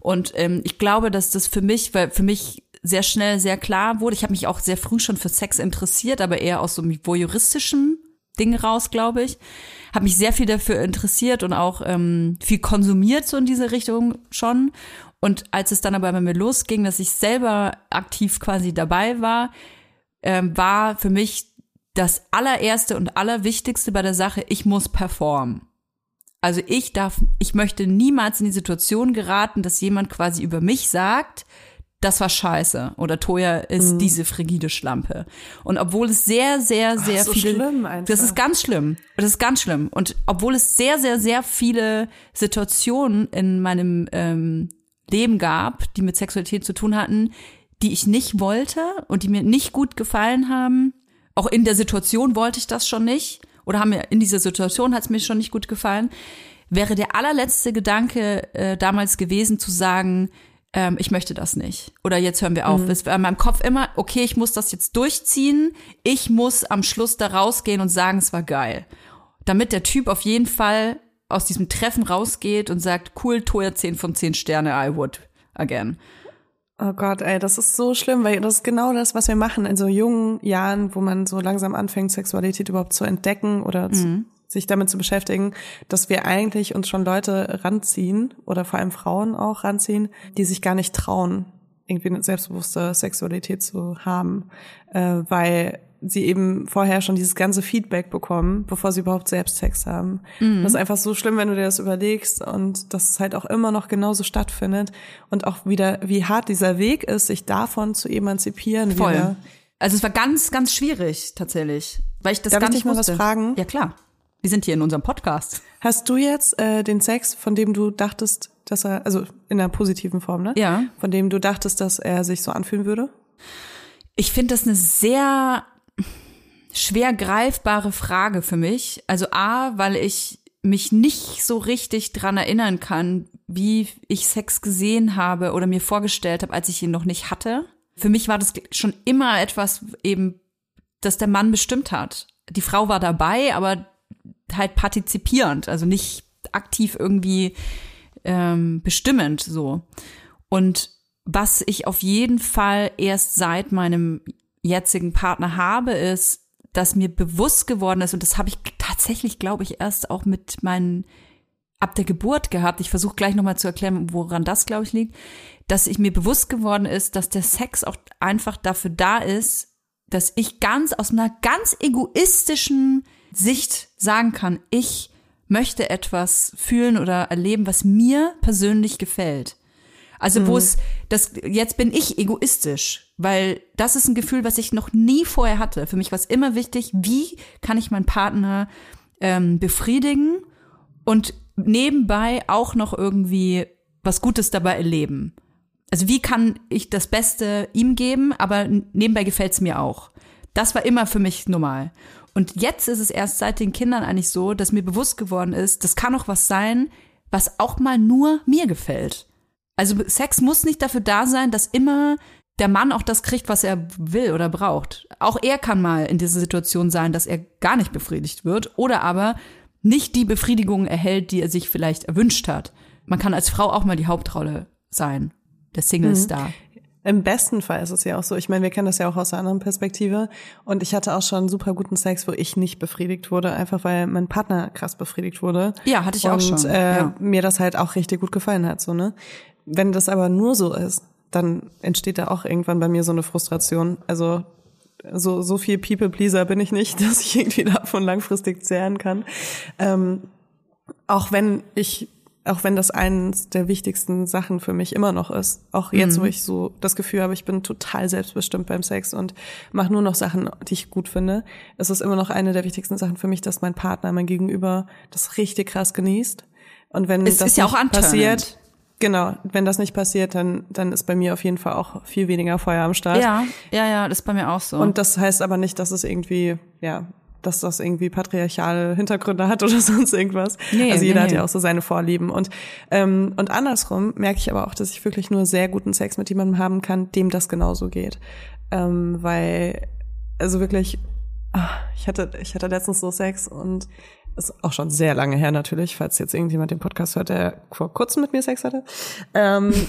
Und ähm, ich glaube, dass das für mich, weil für mich sehr schnell sehr klar wurde. Ich habe mich auch sehr früh schon für Sex interessiert, aber eher aus so einem voyeuristischen Ding raus, glaube ich. Habe mich sehr viel dafür interessiert und auch ähm, viel konsumiert so in diese Richtung schon. Und als es dann aber bei mir losging, dass ich selber aktiv quasi dabei war, ähm, war für mich das allererste und allerwichtigste bei der Sache, ich muss performen. Also ich darf, ich möchte niemals in die Situation geraten, dass jemand quasi über mich sagt, das war scheiße oder Toya ist diese frigide Schlampe. Und obwohl es sehr, sehr, sehr so viele, schlimm einfach. das ist ganz schlimm, das ist ganz schlimm. Und obwohl es sehr, sehr, sehr viele Situationen in meinem ähm, Leben gab, die mit Sexualität zu tun hatten, die ich nicht wollte und die mir nicht gut gefallen haben, auch in der Situation wollte ich das schon nicht oder haben mir in dieser Situation hat es mir schon nicht gut gefallen, wäre der allerletzte Gedanke äh, damals gewesen zu sagen, ähm, ich möchte das nicht. Oder jetzt hören wir auf. Es war in meinem Kopf immer, okay, ich muss das jetzt durchziehen. Ich muss am Schluss da rausgehen und sagen, es war geil. Damit der Typ auf jeden Fall aus diesem Treffen rausgeht und sagt, cool, Toya 10 von 10 Sterne, I would again. Oh Gott, ey, das ist so schlimm, weil das ist genau das, was wir machen in so jungen Jahren, wo man so langsam anfängt, Sexualität überhaupt zu entdecken oder zu, sich damit zu beschäftigen, dass wir eigentlich uns schon Leute ranziehen oder vor allem Frauen auch ranziehen, die sich gar nicht trauen, irgendwie eine selbstbewusste Sexualität zu haben, äh, weil sie eben vorher schon dieses ganze Feedback bekommen, bevor sie überhaupt selbst Sex haben. Das ist einfach so schlimm, wenn du dir das überlegst und dass es halt auch immer noch genauso stattfindet und auch wieder, wie hart dieser Weg ist, sich davon zu emanzipieren. Voll. Wieder. Also es war ganz, ganz schwierig tatsächlich, weil ich das Darf gar ich nicht dich mal was fragen? Ja klar. Wir sind hier in unserem Podcast. Hast du jetzt äh, den Sex, von dem du dachtest, dass er, also in einer positiven Form, ne? Ja. Von dem du dachtest, dass er sich so anfühlen würde? Ich finde das eine sehr schwer greifbare Frage für mich. Also A, weil ich mich nicht so richtig dran erinnern kann, wie ich Sex gesehen habe oder mir vorgestellt habe, als ich ihn noch nicht hatte. Für mich war das schon immer etwas eben, das der Mann bestimmt hat. Die Frau war dabei, aber halt partizipierend, also nicht aktiv irgendwie ähm, bestimmend so. Und was ich auf jeden Fall erst seit meinem jetzigen Partner habe, ist, dass mir bewusst geworden ist, und das habe ich tatsächlich, glaube ich, erst auch mit meinen ab der Geburt gehabt. Ich versuche gleich nochmal zu erklären, woran das, glaube ich, liegt, dass ich mir bewusst geworden ist, dass der Sex auch einfach dafür da ist, dass ich ganz aus einer ganz egoistischen Sicht sagen kann, ich möchte etwas fühlen oder erleben, was mir persönlich gefällt. Also wo es, das, jetzt bin ich egoistisch, weil das ist ein Gefühl, was ich noch nie vorher hatte. Für mich war es immer wichtig, wie kann ich meinen Partner ähm, befriedigen und nebenbei auch noch irgendwie was Gutes dabei erleben. Also wie kann ich das Beste ihm geben, aber nebenbei gefällt's mir auch. Das war immer für mich normal. Und jetzt ist es erst seit den Kindern eigentlich so, dass mir bewusst geworden ist, das kann auch was sein, was auch mal nur mir gefällt. Also Sex muss nicht dafür da sein, dass immer der Mann auch das kriegt, was er will oder braucht. Auch er kann mal in dieser Situation sein, dass er gar nicht befriedigt wird oder aber nicht die Befriedigung erhält, die er sich vielleicht erwünscht hat. Man kann als Frau auch mal die Hauptrolle sein, der Single-Star. Mhm. Im besten Fall ist es ja auch so. Ich meine, wir kennen das ja auch aus einer anderen Perspektive. Und ich hatte auch schon super guten Sex, wo ich nicht befriedigt wurde, einfach weil mein Partner krass befriedigt wurde. Ja, hatte ich und, auch schon. Äh, ja. mir das halt auch richtig gut gefallen hat, so ne. Wenn das aber nur so ist, dann entsteht da auch irgendwann bei mir so eine Frustration. Also so, so viel People-Pleaser bin ich nicht, dass ich irgendwie davon langfristig zehren kann. Ähm, auch wenn ich, auch wenn das eines der wichtigsten Sachen für mich immer noch ist. Auch jetzt, Mhm. wo ich so das Gefühl habe, ich bin total selbstbestimmt beim Sex und mache nur noch Sachen, die ich gut finde. Es ist immer noch eine der wichtigsten Sachen für mich, dass mein Partner, mein Gegenüber das richtig krass genießt. Und wenn Es das ja nicht passiert, genau, wenn das nicht passiert, dann, dann ist bei mir auf jeden Fall auch viel weniger Feuer am Start. Ja, ja, ja, das ist bei mir auch so. Und das heißt aber nicht, dass es irgendwie, ja, dass das irgendwie patriarchale Hintergründe hat oder sonst irgendwas. Nee, also jeder nee, hat ja auch so seine Vorlieben. Und, ähm, und andersrum merke ich aber auch, dass ich wirklich nur sehr guten Sex mit jemandem haben kann, dem das genauso geht. Ähm, weil, also wirklich, ah, ich hatte, ich hatte letztens so Sex und ist auch schon sehr lange her natürlich, falls jetzt irgendjemand den Podcast hört, der vor kurzem mit mir Sex hatte. Ähm,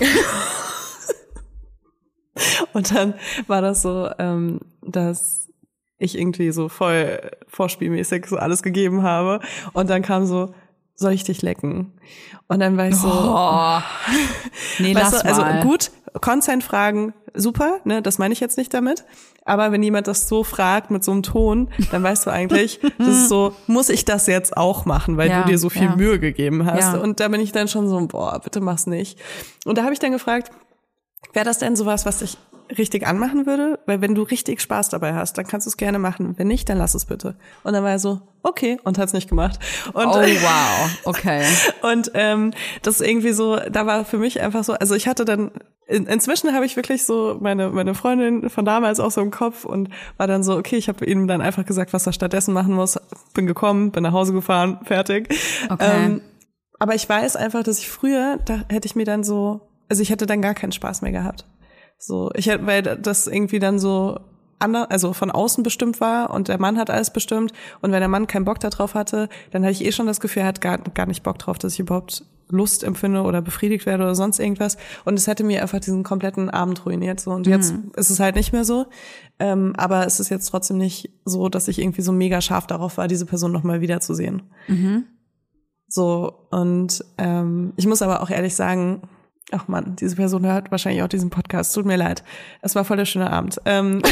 und dann war das so, ähm, dass ich irgendwie so voll vorspielmäßig so alles gegeben habe. Und dann kam so, soll ich dich lecken? Und dann war ich so, oh. Nee, lass du, also mal. gut, Consent-Fragen, super, ne, das meine ich jetzt nicht damit. Aber wenn jemand das so fragt mit so einem Ton, dann weißt du eigentlich, das ist so, muss ich das jetzt auch machen, weil Ja, du dir so viel ja. Mühe gegeben hast. Ja. Und da bin ich dann schon so, boah, bitte mach's nicht. Und da habe ich dann gefragt, wäre das denn sowas, was dich richtig anmachen würde? Weil wenn du richtig Spaß dabei hast, dann kannst du es gerne machen. Wenn nicht, dann lass es bitte. Und dann war er so, okay, und hat's nicht gemacht. Und, Oh, wow. Okay. und ähm, das ist irgendwie so, da war für mich einfach so, also ich hatte dann, in, inzwischen habe ich wirklich so meine, meine Freundin von damals auch so im Kopf und war dann so, okay, ich habe ihm dann einfach gesagt, was er stattdessen machen muss. Bin gekommen, bin nach Hause gefahren, fertig. Okay. Ähm, aber ich weiß einfach, dass ich früher, da hätte ich mir dann so, also ich hätte dann gar keinen Spaß mehr gehabt. So, ich hätte, weil das irgendwie dann so ander, also von außen bestimmt war und der Mann hat alles bestimmt und wenn der Mann keinen Bock darauf hatte, dann hatte ich eh schon das Gefühl, er hat gar, gar nicht Bock drauf, dass ich überhaupt Lust empfinde oder befriedigt werde oder sonst irgendwas. Und es hätte mir einfach diesen kompletten Abend ruiniert so. Und jetzt ist es halt nicht mehr so, ähm, aber es ist jetzt trotzdem nicht so, dass ich irgendwie so mega scharf darauf war, diese Person nochmal wiederzusehen. So, und ähm, ich muss aber auch ehrlich sagen, ach man, diese Person hört wahrscheinlich auch diesen Podcast. Tut mir leid. Es war voll der schöne Abend. Ähm,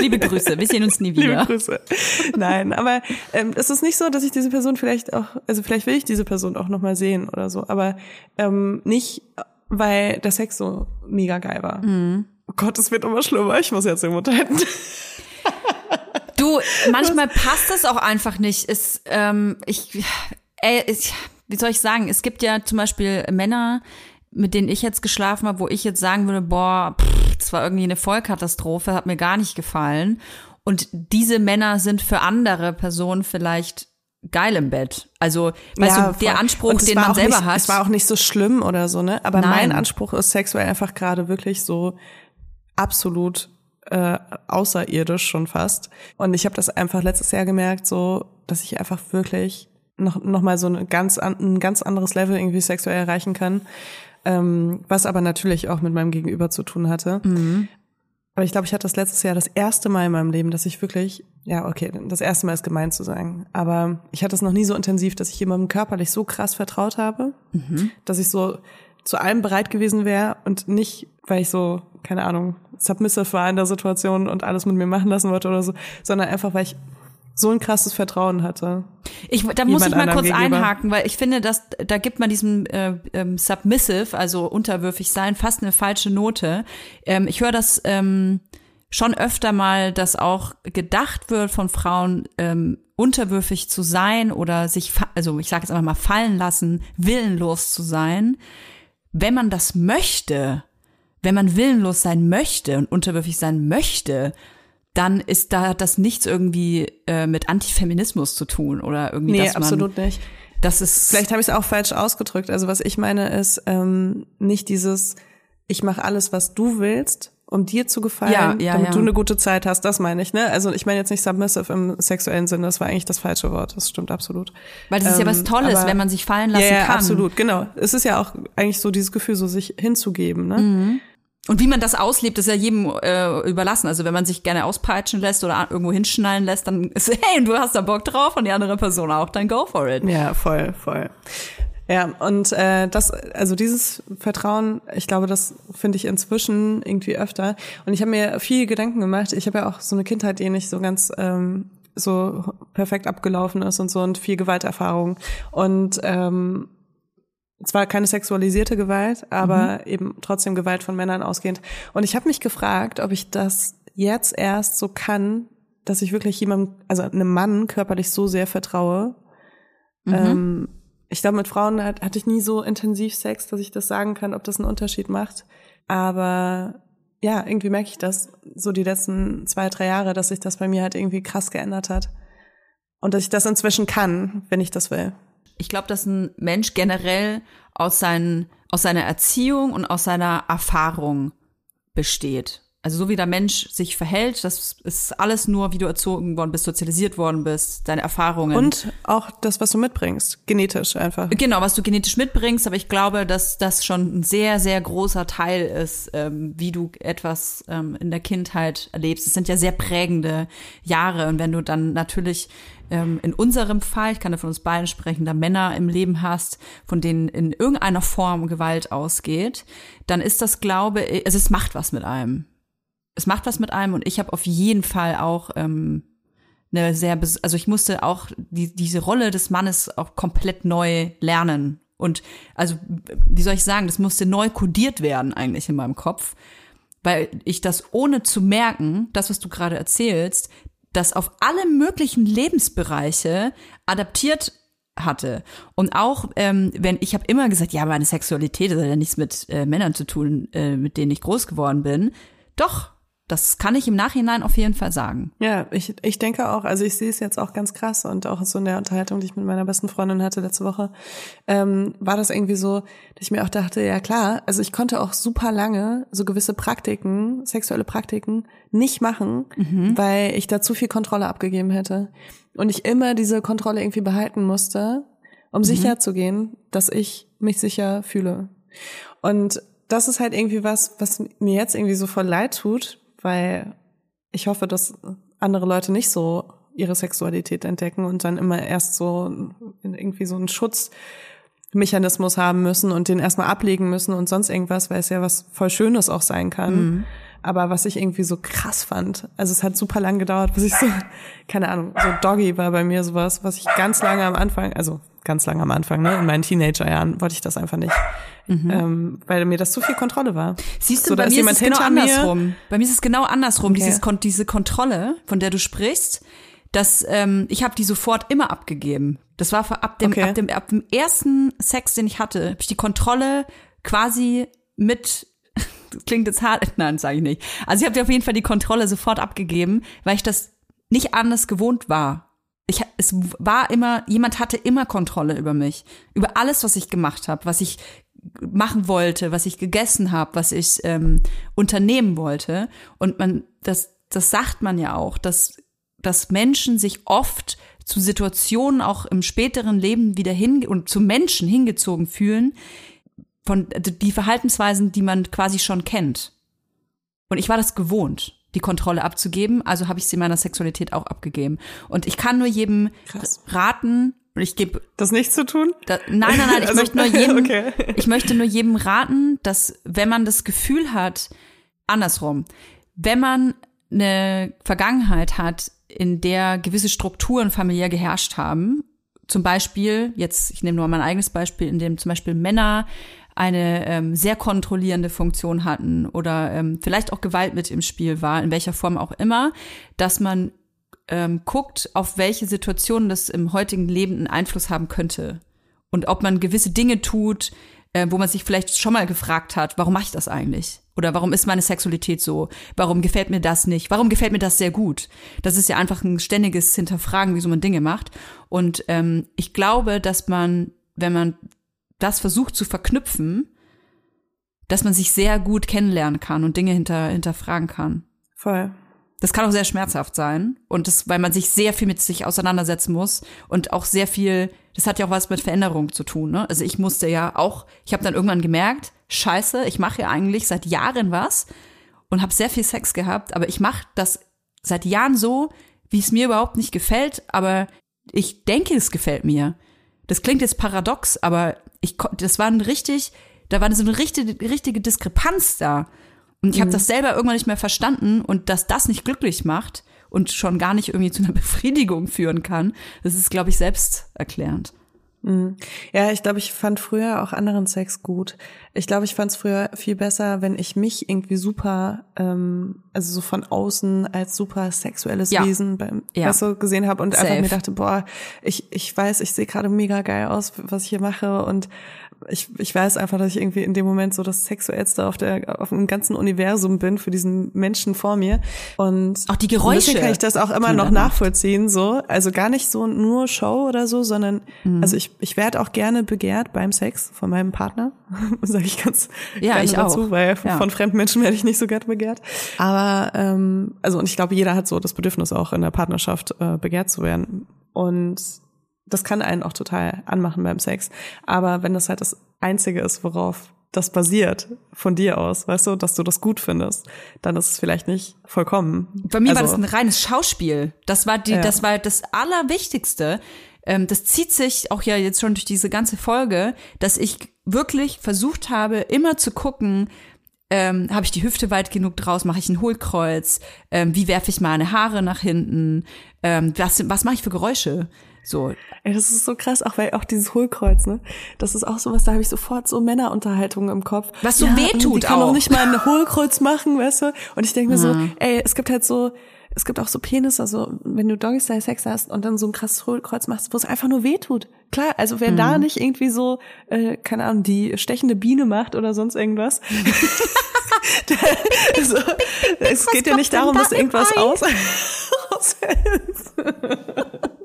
Liebe Grüße, wir sehen uns nie liebe wieder. Grüße. Nein, aber ähm, es ist nicht so, dass ich diese Person vielleicht auch, also vielleicht will ich diese Person auch nochmal sehen oder so, aber ähm, nicht, weil der Sex so mega geil war. Oh Gott, es wird immer schlimmer. Ich muss jetzt den Mund halten. Du, manchmal passt das auch einfach nicht. Es, ähm, ich, ey, ich, wie soll ich sagen? Es gibt ja zum Beispiel Männer, mit denen ich jetzt geschlafen habe, wo ich jetzt sagen würde, boah, pff, das war irgendwie eine Vollkatastrophe, hat mir gar nicht gefallen. Und diese Männer sind für andere Personen vielleicht geil im Bett. Also, weißt Ja, du, der voll. Anspruch, den man selber nicht, hat. Es war auch nicht so schlimm oder so, ne? Aber Nein. mein Anspruch ist sexuell einfach gerade wirklich so absolut äh, außerirdisch schon fast. Und ich habe das einfach letztes Jahr gemerkt, so, dass ich einfach wirklich noch noch mal so eine ganz an, ein ganz anderes Level irgendwie sexuell erreichen kann. Ähm, was aber natürlich auch mit meinem Gegenüber zu tun hatte. Aber ich glaube, ich hatte das letztes Jahr das erste Mal in meinem Leben, dass ich wirklich, ja, okay, das erste Mal ist gemein zu sagen, aber ich hatte es noch nie so intensiv, dass ich jemandem körperlich so krass vertraut habe, dass ich so zu allem bereit gewesen wäre und nicht, weil ich so, keine Ahnung, submissive war in der Situation und alles mit mir machen lassen wollte oder so, sondern einfach, weil ich so ein krasses Vertrauen hatte. Ich, da muss ich mal kurz gegenüber. einhaken, weil ich finde, dass da gibt man diesem äh, ähm, submissive, also unterwürfig sein, fast eine falsche Note. Ähm, ich höre das ähm, schon öfter mal, dass auch gedacht wird von Frauen, ähm, unterwürfig zu sein oder sich, also ich sage jetzt einfach mal fallen lassen, willenlos zu sein. Wenn man das möchte, wenn man willenlos sein möchte und unterwürfig sein möchte, dann ist da hat das nichts irgendwie äh, mit Antifeminismus zu tun oder irgendwie, Nee, dass man, absolut nicht. das ist Vielleicht habe ich es auch falsch ausgedrückt. Also was ich meine ist ähm, nicht dieses, ich mache alles, was du willst, um dir zu gefallen, Ja, ja, damit ja. du eine gute Zeit hast. Das meine ich, ne? Also ich meine jetzt nicht submissive im sexuellen Sinne. Das war eigentlich das falsche Wort. Das stimmt absolut. weil das ist ja was Ähm, Tolles, aber- wenn man sich fallen lassen ja, ja, kann. absolut, genau. Es ist ja auch eigentlich so dieses Gefühl, so sich hinzugeben, ne? Und wie man das auslebt, ist ja jedem äh, überlassen. Also wenn man sich gerne auspeitschen lässt oder irgendwo hinschnallen lässt, dann ist hey, du hast da Bock drauf und die andere Person auch, dann go for it. Ja, voll, voll. Ja, und äh, das, also dieses Vertrauen, ich glaube, das finde ich inzwischen irgendwie öfter. Und ich habe mir viel Gedanken gemacht. Ich habe ja auch so eine Kindheit, die nicht so ganz ähm, so perfekt abgelaufen ist und so und viel Gewalterfahrung. Und ähm, zwar keine sexualisierte Gewalt, aber eben trotzdem Gewalt von Männern ausgehend. Und ich habe mich gefragt, ob ich das jetzt erst so kann, dass ich wirklich jemandem, also einem Mann körperlich so sehr vertraue. Ähm, ich glaube, mit Frauen hat, hatte ich nie so intensiv Sex, dass ich das sagen kann, ob das einen Unterschied macht. Aber ja, irgendwie merke ich das so die letzten zwei, drei Jahre, dass sich das bei mir halt irgendwie krass geändert hat. Und dass ich das inzwischen kann, wenn ich das will. Ich glaube, dass ein Mensch generell aus, seinen, aus seiner Erziehung und aus seiner Erfahrung besteht. Also so wie der Mensch sich verhält, das ist alles nur, wie du erzogen worden bist, sozialisiert worden bist, deine Erfahrungen. Und auch das, was du mitbringst, genetisch einfach. Genau, was du genetisch mitbringst, aber ich glaube, dass das schon ein sehr, sehr großer Teil ist, ähm, wie du etwas ähm, in der Kindheit erlebst. Es sind ja sehr prägende Jahre und wenn du dann natürlich ähm, in unserem Fall, ich kann ja von uns beiden sprechen, da Männer im Leben hast, von denen in irgendeiner Form Gewalt ausgeht, dann ist das, glaube ich, also es macht was mit einem. Es macht was mit einem und ich habe auf jeden Fall auch ähm, eine sehr, also ich musste auch die, diese Rolle des Mannes auch komplett neu lernen. Und also, wie soll ich sagen, das musste neu kodiert werden eigentlich in meinem Kopf, weil ich das ohne zu merken, das, was du gerade erzählst, das auf alle möglichen Lebensbereiche adaptiert hatte. Und auch, ähm, wenn ich habe immer gesagt, ja, meine Sexualität hat ja nichts mit äh, Männern zu tun, äh, mit denen ich groß geworden bin. Doch, das kann ich im Nachhinein auf jeden Fall sagen. Ja, ich, ich denke auch, also ich sehe es jetzt auch ganz krass und auch so in der Unterhaltung, die ich mit meiner besten Freundin hatte letzte Woche, ähm, war das irgendwie so, dass ich mir auch dachte, ja klar, also ich konnte auch super lange so gewisse Praktiken, sexuelle Praktiken nicht machen, weil ich da zu viel Kontrolle abgegeben hätte. Und ich immer diese Kontrolle irgendwie behalten musste, um sicher zu gehen, dass ich mich sicher fühle. Und das ist halt irgendwie was, was mir jetzt irgendwie so voll leid tut, weil ich hoffe, dass andere Leute nicht so ihre Sexualität entdecken und dann immer erst so irgendwie so einen Schutzmechanismus haben müssen und den erstmal ablegen müssen und sonst irgendwas, weil es ja was voll Schönes auch sein kann. Aber was ich irgendwie so krass fand, also es hat super lang gedauert, bis ich so, keine Ahnung, so Doggy war bei mir sowas, was ich ganz lange am Anfang, also ganz lange am Anfang, ne, in meinen Teenagerjahren wollte ich das einfach nicht, ähm, weil mir das zu viel Kontrolle war. Siehst du, So, da bei mir ist es genau hinter mir. andersrum. Bei mir ist es genau andersrum, Okay. dieses, diese Kontrolle, von der du sprichst, dass ähm, ich habe die sofort immer abgegeben. Das war ab dem, Okay. ab dem, ab dem ersten Sex, den ich hatte, habe ich die Kontrolle quasi mit das klingt jetzt hart, nein, sage ich nicht. Also ich habe dir auf jeden Fall die Kontrolle sofort abgegeben, weil ich das nicht anders gewohnt war. Ich, es war immer, jemand hatte immer Kontrolle über mich, über alles, was ich gemacht habe, was ich machen wollte, was ich gegessen habe, was ich ähm, unternehmen wollte. Und man, das, das sagt man ja auch, dass, dass Menschen sich oft zu Situationen auch im späteren Leben wieder hin und zu Menschen hingezogen fühlen, von die Verhaltensweisen, die man quasi schon kennt. Und ich war das gewohnt, die Kontrolle abzugeben, also habe ich sie meiner Sexualität auch abgegeben. Und ich kann nur jedem Krass. raten, und ich gebe Das nicht zu tun? da, nein, nein, nein, ich Also, möchte nur jedem, okay. ich möchte nur jedem raten, dass wenn man das Gefühl hat, andersrum, wenn man eine Vergangenheit hat, in der gewisse Strukturen familiär geherrscht haben, zum Beispiel, jetzt, ich nehme nur mein eigenes Beispiel, in dem zum Beispiel Männer eine ähm, sehr kontrollierende Funktion hatten oder ähm, vielleicht auch Gewalt mit im Spiel war, in welcher Form auch immer, dass man ähm, guckt, auf welche Situationen das im heutigen Leben einen Einfluss haben könnte. Und ob man gewisse Dinge tut, äh, wo man sich vielleicht schon mal gefragt hat, warum mache ich das eigentlich? Oder warum ist meine Sexualität so? Warum gefällt mir das nicht? Warum gefällt mir das sehr gut? Das ist ja einfach ein ständiges Hinterfragen, wieso man Dinge macht. Und ähm, ich glaube, dass man, wenn man das versucht zu verknüpfen, dass man sich sehr gut kennenlernen kann und Dinge hinter, hinterfragen kann. Voll. Das kann auch sehr schmerzhaft sein und das, weil man sich sehr viel mit sich auseinandersetzen muss und auch sehr viel, das hat ja auch was mit Veränderung zu tun. Ne? Also ich musste ja auch, ich habe dann irgendwann gemerkt, scheiße, ich mache ja eigentlich seit Jahren was und habe sehr viel Sex gehabt, aber ich mache das seit Jahren so, wie es mir überhaupt nicht gefällt, aber ich denke, es gefällt mir. Das klingt jetzt paradox, aber ich, das war ein richtig, da war so eine richtige, richtige Diskrepanz da. Und ich habe das selber irgendwann nicht mehr verstanden und dass das nicht glücklich macht und schon gar nicht irgendwie zu einer Befriedigung führen kann, das ist, glaube ich, selbsterklärend. Ja, ich glaube, ich fand früher auch anderen Sex gut. Ich glaube, ich fand es früher viel besser, wenn ich mich irgendwie super, ähm, also so von außen als super sexuelles Ja. Wesen beim Ja. du, gesehen habe und einfach Safe. mir dachte, boah, ich, ich weiß, ich sehe gerade mega geil aus, was ich hier mache und ich, ich weiß einfach, dass ich irgendwie in dem Moment so das Sexuellste auf der, auf dem ganzen Universum bin für diesen Menschen vor mir. Und Auch die Geräusche, kann ich das auch immer noch nachvollziehen, so. Also gar nicht so nur Show oder so, sondern, Mhm. also ich, ich werde auch gerne begehrt beim Sex von meinem Partner, sage ich ganz Ja, gerne ich dazu, auch. weil Ja. von fremden Menschen werde ich nicht so gerne begehrt. Aber, ähm, also und ich glaube, jeder hat so das Bedürfnis auch in der Partnerschaft äh, begehrt zu werden. Und das kann einen auch total anmachen beim Sex. Aber wenn das halt das Einzige ist, worauf das basiert von dir aus, weißt du, dass du das gut findest, dann ist es vielleicht nicht vollkommen. Bei mir war Also- das ein reines Schauspiel. Das war die, Ja. das war das Allerwichtigste. Ähm, das zieht sich auch ja jetzt schon durch diese ganze Folge, dass ich wirklich versucht habe, immer zu gucken, ähm, habe ich die Hüfte weit genug draus, mache ich ein Hohlkreuz, ähm, wie werfe ich meine Haare nach hinten, ähm, was, was mache ich für Geräusche? So, Ey, das ist so krass, auch weil auch dieses Hohlkreuz, ne? Das ist auch sowas, da habe ich sofort so Männerunterhaltungen im Kopf. Was so ja, wehtut Die kann auch. doch nicht mal ein Hohlkreuz machen, weißt du? Und ich denke mir so, ey, es gibt halt so, es gibt auch so Penis, also wenn du Doggy Style Sex hast und dann so ein krasses Hohlkreuz machst, wo es einfach nur wehtut. Klar, also wer da nicht irgendwie so, äh, keine Ahnung, die stechende Biene macht oder sonst irgendwas. also, es geht ja nicht darum, dass irgendwas aus aushält.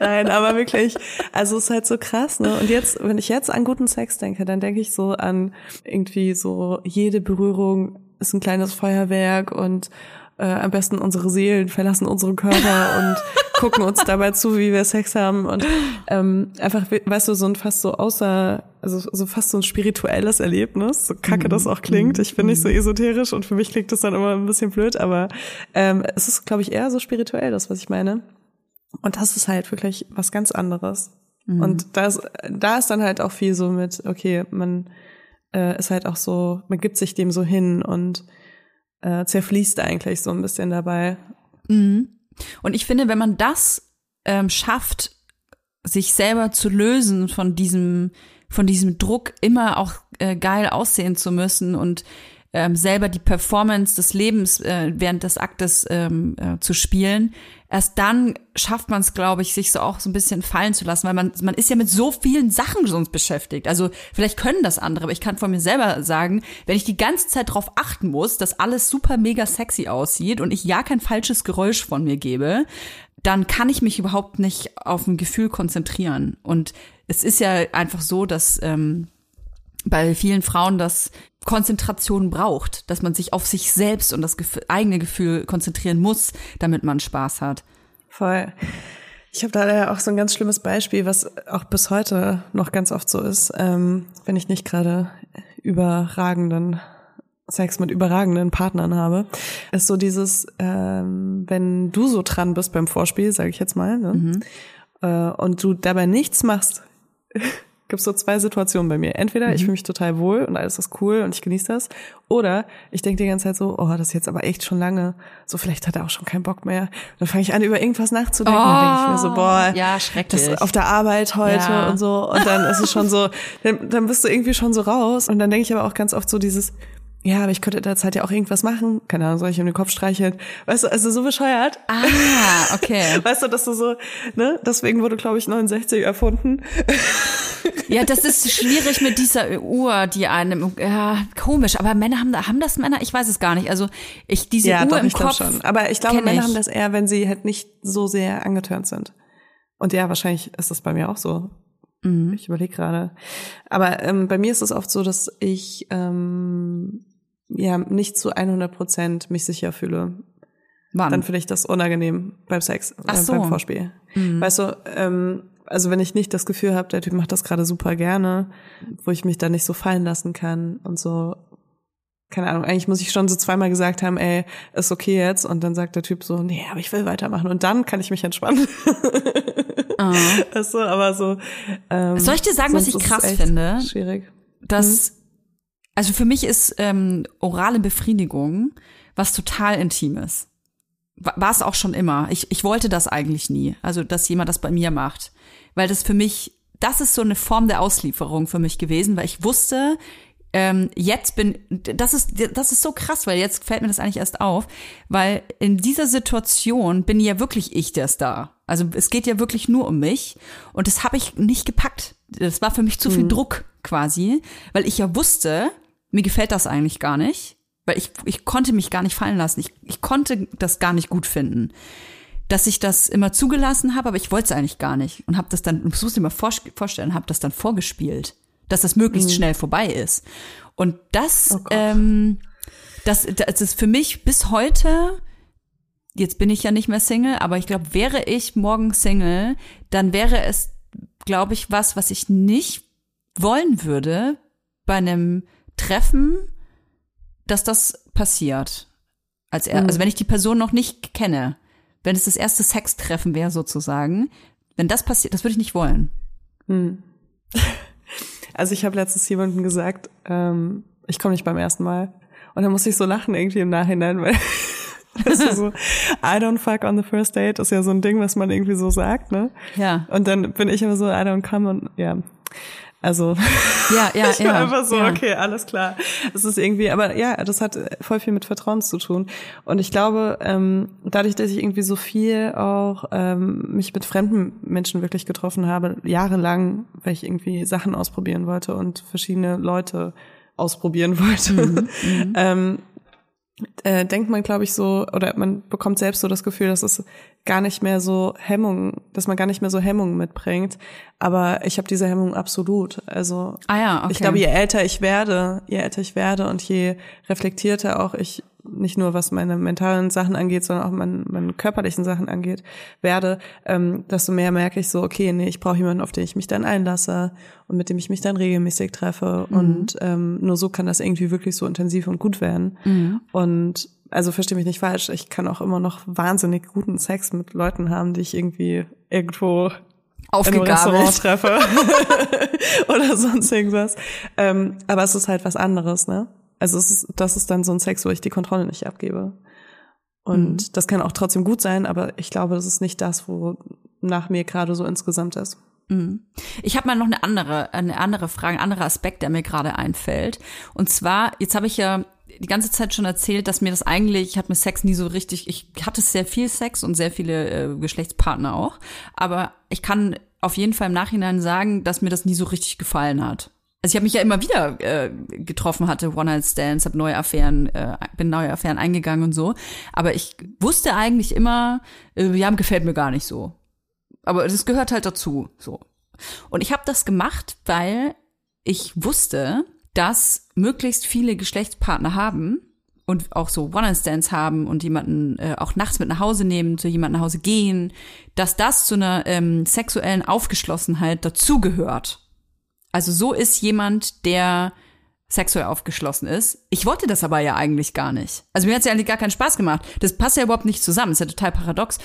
Nein, aber wirklich, also es ist halt so krass, ne? Und jetzt, wenn ich jetzt an guten Sex denke, dann denke ich so an irgendwie so jede Berührung ist ein kleines Feuerwerk und äh, am besten unsere Seelen verlassen unsere Körper und gucken uns dabei zu, wie wir Sex haben und ähm, einfach, weißt du, so ein fast so außer, also so fast so ein spirituelles Erlebnis, so kacke das auch klingt. Ich bin nicht so esoterisch und für mich klingt das dann immer ein bisschen blöd, aber ähm, es ist, glaube ich, eher so spirituell, das, was ich meine. Und das ist halt wirklich was ganz anderes. Und das, da ist dann halt auch viel so mit, okay, man äh, ist halt auch so, man gibt sich dem so hin und äh, zerfließt eigentlich so ein bisschen dabei. Und ich finde, wenn man das ähm, schafft, sich selber zu lösen von diesem, von diesem Druck, immer auch äh, geil aussehen zu müssen und ähm, selber die Performance des Lebens äh, während des Aktes ähm, äh, zu spielen, erst dann schafft man es, glaube ich, sich so auch so ein bisschen fallen zu lassen, weil man, man ist ja mit so vielen Sachen sonst beschäftigt. Also vielleicht können das andere, aber ich kann von mir selber sagen, wenn ich die ganze Zeit darauf achten muss, dass alles super mega sexy aussieht und ich ja kein falsches Geräusch von mir gebe, dann kann ich mich überhaupt nicht auf ein Gefühl konzentrieren. Und es ist ja einfach so, dass ähm, bei vielen Frauen das Konzentration braucht, dass man sich auf sich selbst und das Gef eigene Gefühl konzentrieren muss, damit man Spaß hat. Voll. Ich habe da auch so ein ganz schlimmes Beispiel, was auch bis heute noch ganz oft so ist, ähm, wenn ich nicht gerade überragenden Sex mit überragenden Partnern habe, ist so dieses, ähm, wenn du so dran bist beim Vorspiel, sage ich jetzt mal, ne? Mhm. äh, und du dabei nichts machst, gibt es so zwei Situationen bei mir. Entweder ich fühle mich total wohl und alles ist cool und ich genieße das, oder ich denke die ganze Zeit so, oh, das ist jetzt aber echt schon lange, so vielleicht hat er auch schon keinen Bock mehr. Dann fange ich an, über irgendwas nachzudenken und denke ich mir so, boah, Oh, ja, schrecklich. das auf der Arbeit heute Ja. und so. Und dann ist es schon so, dann, dann bist du irgendwie schon so raus. Und dann denke ich aber auch ganz oft so dieses, ja, aber ich könnte in der Zeit ja auch irgendwas machen. Keine Ahnung, soll ich um den Kopf streicheln? Weißt du, also so bescheuert. Ah, okay. Weißt du, dass du so, ne? Deswegen wurde, glaube ich, 69 erfunden. Ja, das ist schwierig mit dieser Uhr, die einem, ja, komisch. Aber Männer haben, haben das Männer? Ich weiß es gar nicht. Also ich diese ja, Uhr doch, im ich Kopf. schon. Aber ich glaube, Männer ich. haben das eher, wenn sie halt nicht so sehr angetörnt sind. Und ja, wahrscheinlich ist das bei mir auch so. Mhm. Ich überlege gerade. Aber ähm, bei mir ist es oft so, dass ich ähm, ja nicht zu 100 Prozent mich sicher fühle. Wann? Dann finde ich das unangenehm beim Sex, äh, Ach so. Mhm. beim Vorspiel. Weißt du, ähm, also wenn ich nicht das Gefühl habe, der Typ macht das gerade super gerne, wo ich mich da nicht so fallen lassen kann und so, keine Ahnung, eigentlich muss ich schon so zweimal gesagt haben, ey, ist okay jetzt. Und dann sagt der Typ so, nee, aber ich will weitermachen. Und dann kann ich mich entspannen. Weißt du, aber so. Ähm. Soll ich dir sagen, was ich krass finde? Schwierig. dass, also für mich ist ähm, orale Befriedigung was total Intimes. Wa- War es auch schon immer. Ich, ich wollte das eigentlich nie. Also, dass jemand das bei mir macht. Weil das für mich, das ist so eine Form der Auslieferung für mich gewesen, weil ich wusste, ähm, jetzt bin, das ist, das ist so krass, weil jetzt fällt mir das eigentlich erst auf, weil in dieser Situation bin ja wirklich ich der Star. Also es geht ja wirklich nur um mich und das habe ich nicht gepackt. Das war für mich zu viel Druck quasi, weil ich ja wusste, mir gefällt das eigentlich gar nicht, weil ich, ich konnte mich gar nicht fallen lassen. Ich, ich konnte das gar nicht gut finden dass ich das immer zugelassen habe, aber ich wollte es eigentlich gar nicht und habe das dann, das musst du dir mal vor, vorstellen, habe das dann vorgespielt, dass das möglichst schnell vorbei ist. Und das, Oh ähm, das, das ist für mich bis heute, jetzt bin ich ja nicht mehr Single, aber ich glaube, wäre ich morgen Single, dann wäre es, glaube ich, was, was ich nicht wollen würde bei einem Treffen, dass das passiert. Als er, Also wenn ich die Person noch nicht kenne, wenn es das erste Sextreffen wäre sozusagen, wenn das passiert, das würde ich nicht wollen. Also ich habe letztens jemandem gesagt, ähm, ich komme nicht beim ersten Mal. Und dann muss ich so lachen irgendwie im Nachhinein, weil weißt du, so, I don't fuck on the first date ist ja so ein Ding, was man irgendwie so sagt, ne? Ja. Und dann bin ich immer so, I don't come und ja. Also Ja, ja, ich war ja. einfach so, ja. okay, alles klar. Es ist irgendwie, aber ja, das hat voll viel mit Vertrauen zu tun. Und ich glaube, ähm, dadurch, dass ich irgendwie so viel auch ähm, mich mit fremden Menschen wirklich getroffen habe, jahrelang, weil ich irgendwie Sachen ausprobieren wollte und verschiedene Leute ausprobieren wollte, ähm, äh, denkt man, glaube ich, so, oder man bekommt selbst so das Gefühl, dass es gar nicht mehr so Hemmungen, dass man gar nicht mehr so Hemmungen mitbringt. Aber ich habe diese Hemmungen absolut. Also Ah ja, okay. ich glaube, je älter ich werde, je älter ich werde und je reflektierter auch ich nicht nur was meine mentalen Sachen angeht, sondern auch meine, meine körperlichen Sachen angeht, werde, ähm, desto mehr merke ich so, okay, nee, ich brauche jemanden, auf den ich mich dann einlasse und mit dem ich mich dann regelmäßig treffe. Und ähm, nur so kann das irgendwie wirklich so intensiv und gut werden. Und also verstehe mich nicht falsch, ich kann auch immer noch wahnsinnig guten Sex mit Leuten haben, die ich irgendwie irgendwo in einem Restaurant Aufgegabelt. treffe oder sonst irgendwas. Ähm, aber es ist halt was anderes, ne? Also es ist, das ist dann so ein Sex, wo ich die Kontrolle nicht abgebe. Und das kann auch trotzdem gut sein, aber ich glaube, das ist nicht das, wo nach mir gerade so insgesamt ist. Ich habe mal noch eine andere, eine andere Frage, ein anderer Aspekt, der mir gerade einfällt. Und zwar, jetzt habe ich ja die ganze Zeit schon erzählt, dass mir das eigentlich, ich hatte mit Sex nie so richtig, ich hatte sehr viel Sex und sehr viele äh, Geschlechtspartner auch, aber ich kann auf jeden Fall im Nachhinein sagen, dass mir das nie so richtig gefallen hat. Also ich habe mich ja immer wieder äh, getroffen, hatte One-Night-Stands, habe neue Affären, äh, bin neue Affären eingegangen und so. Aber ich wusste eigentlich immer, äh, ja, gefällt mir gar nicht so. Aber das gehört halt dazu, so. Und ich habe das gemacht, weil ich wusste, dass möglichst viele Geschlechtspartner haben und auch so One-Night-Stands haben und jemanden äh, auch nachts mit nach Hause nehmen, zu jemandem nach Hause gehen, dass das zu einer ähm, sexuellen Aufgeschlossenheit dazugehört. Also so ist jemand, der sexuell aufgeschlossen ist. Ich wollte das aber ja eigentlich gar nicht. Also mir hat es ja eigentlich gar keinen Spaß gemacht. Das passt ja überhaupt nicht zusammen. Das ist ja total paradox.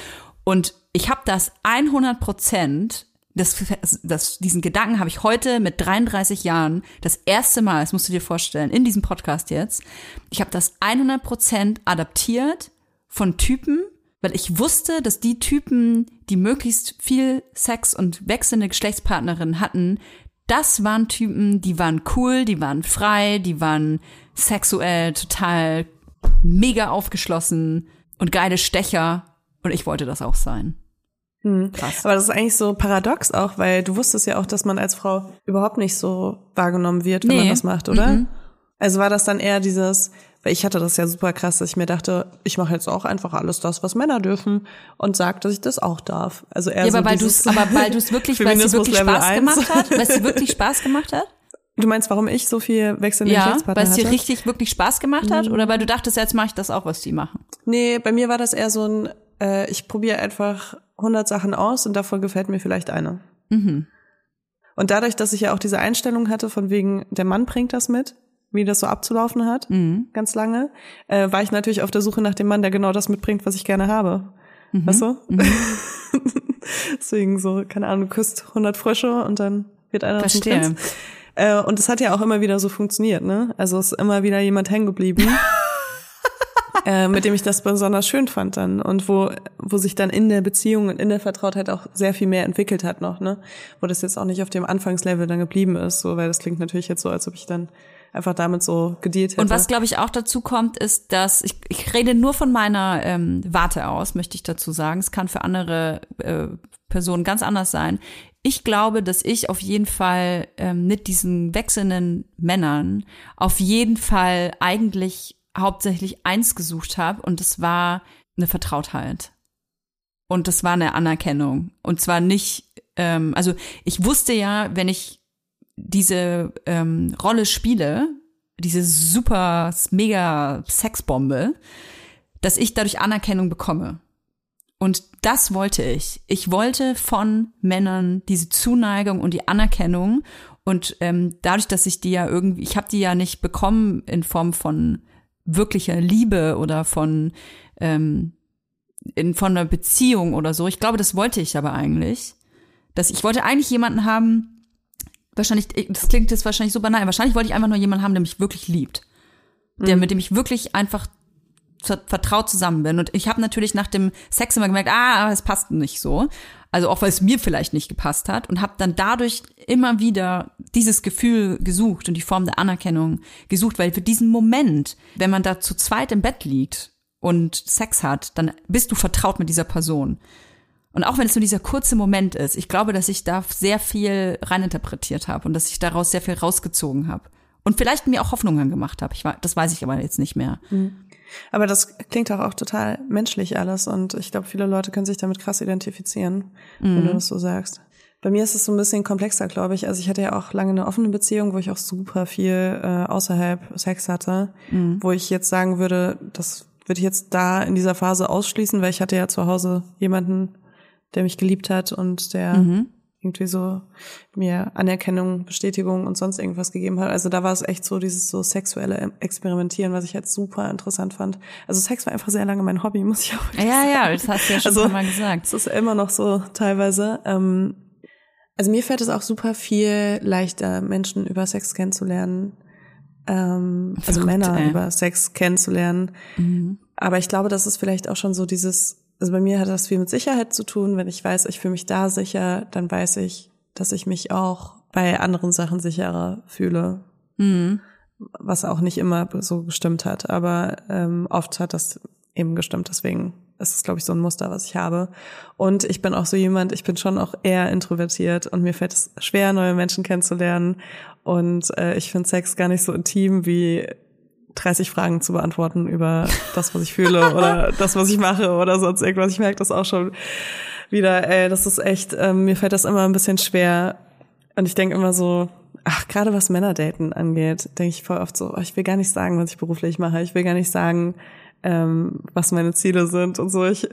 Und ich habe das 100 Prozent, das, das, diesen Gedanken habe ich heute mit 33 Jahren das erste Mal, das musst du dir vorstellen, in diesem Podcast jetzt. Ich habe das 100 Prozent adaptiert von Typen, weil ich wusste, dass die Typen, die möglichst viel Sex und wechselnde Geschlechtspartnerinnen hatten, das waren Typen, die waren cool, die waren frei, die waren sexuell total mega aufgeschlossen und geile Stecher. Und ich wollte das auch sein. Hm. Krass. Aber das ist eigentlich so paradox auch, weil du wusstest ja auch, dass man als Frau überhaupt nicht so wahrgenommen wird, wenn Nee. man das macht, oder? Mhm. Also war das dann eher dieses, weil ich hatte das ja super krass, dass ich mir dachte, ich mache jetzt auch einfach alles das, was Männer dürfen und sag, dass ich das auch darf. Also eher Ja, so aber weil du es, aber weil du es wirklich, weil es wirklich Level Spaß 1. gemacht hat, weil es dir wirklich Spaß gemacht hat? Du meinst, warum ich so viel wechselnde Ja, Geschlechtspartner weil es dir hatte? richtig wirklich Spaß gemacht hat, oder weil du dachtest, jetzt mache ich das auch, was die machen. Nee, bei mir war das eher so ein, äh, ich probiere einfach 100 Sachen aus und davon gefällt mir vielleicht eine. Mhm. Und dadurch, dass ich ja auch diese Einstellung hatte, von wegen, der Mann bringt das mit, wie das so abzulaufen hat, Mhm. ganz lange, äh, war ich natürlich auf der Suche nach dem Mann, der genau das mitbringt, was ich gerne habe. Mhm. Weißt du? Deswegen so, keine Ahnung, du küsst 100 Frösche und dann wird einer zum Verstehe. Prinz. Äh, und das hat ja auch immer wieder so funktioniert, ne? Also es ist immer wieder jemand hängen geblieben. äh, mit dem ich das besonders schön fand dann und wo wo sich dann in der Beziehung und in der Vertrautheit auch sehr viel mehr entwickelt hat noch, ne? Wo das jetzt auch nicht auf dem Anfangslevel dann geblieben ist, so weil das klingt natürlich jetzt so, als ob ich dann einfach damit so gedealt hätte. Und was, glaube ich, auch dazu kommt, ist, dass ich, ich rede nur von meiner ähm, Warte aus, möchte ich dazu sagen. Es kann für andere äh, Personen ganz anders sein. Ich glaube, dass ich auf jeden Fall ähm, mit diesen wechselnden Männern auf jeden Fall eigentlich hauptsächlich eins gesucht habe und das war eine Vertrautheit. Und das war eine Anerkennung. Und zwar nicht, ähm, also ich wusste ja, wenn ich diese ähm, Rolle spiele, diese super mega Sexbombe, dass ich dadurch Anerkennung bekomme. Und das wollte ich. Ich wollte von Männern diese Zuneigung und die Anerkennung und ähm, dadurch, dass ich die ja irgendwie, ich habe die ja nicht bekommen in Form von wirklicher Liebe oder von ähm, in von einer Beziehung oder so. Ich glaube, das wollte ich aber eigentlich, dass ich wollte eigentlich jemanden haben, wahrscheinlich, das klingt jetzt wahrscheinlich so banal, wahrscheinlich wollte ich einfach nur jemanden haben, der mich wirklich liebt. Der, mit dem ich wirklich einfach ver- vertraut zusammen bin. Und ich habe natürlich nach dem Sex immer gemerkt, ah, es passt nicht so. Also auch weil es mir vielleicht nicht gepasst hat und habe dann dadurch immer wieder dieses Gefühl gesucht und die Form der Anerkennung gesucht, weil für diesen Moment, wenn man da zu zweit im Bett liegt und Sex hat, dann bist du vertraut mit dieser Person. Und auch wenn es nur dieser kurze Moment ist, ich glaube, dass ich da sehr viel reininterpretiert habe und dass ich daraus sehr viel rausgezogen habe. Und vielleicht mir auch Hoffnungen gemacht habe. Ich, wa- das weiß ich aber jetzt nicht mehr. Aber das klingt auch, auch total menschlich alles und ich glaube, viele Leute können sich damit krass identifizieren, wenn du das so sagst. Bei mir ist es so ein bisschen komplexer, glaube ich. Also ich hatte ja auch lange eine offene Beziehung, wo ich auch super viel äh, außerhalb Sex hatte, wo ich jetzt sagen würde, das würde ich jetzt da in dieser Phase ausschließen, weil ich hatte ja zu Hause jemanden, der mich geliebt hat und der irgendwie so mir Anerkennung, Bestätigung und sonst irgendwas gegeben hat. Also da war es echt so dieses so sexuelle Experimentieren, was ich halt super interessant fand. Also Sex war einfach sehr lange mein Hobby, muss ich auch Ja, sagen. ja, das hast du ja schon Also, Mal gesagt. Es ist immer noch so teilweise. Ähm, also mir fällt es auch super viel leichter, Menschen über Sex kennenzulernen. Ähm, also Männer ey. über Sex kennenzulernen. Aber ich glaube, das ist vielleicht auch schon so dieses, also bei mir hat das viel mit Sicherheit zu tun. Wenn ich weiß, ich fühle mich da sicher, dann weiß ich, dass ich mich auch bei anderen Sachen sicherer fühle. Mhm. Was auch nicht immer so gestimmt hat. Aber ähm, oft hat das eben gestimmt. Deswegen ist es, glaube ich, so ein Muster, was ich habe. Und ich bin auch so jemand, ich bin schon auch eher introvertiert und mir fällt es schwer, neue Menschen kennenzulernen. Und äh, ich finde Sex gar nicht so intim wie 30 Fragen zu beantworten über das, was ich fühle oder das, was ich mache oder sonst irgendwas. Ich merke das auch schon wieder, ey, das ist echt, ähm, mir fällt das immer ein bisschen schwer. Und ich denke immer so, ach, gerade was Männerdaten angeht, denke ich voll oft so, oh, ich will gar nicht sagen, was ich beruflich mache. Ich will gar nicht sagen, ähm, was meine Ziele sind und so. Ich,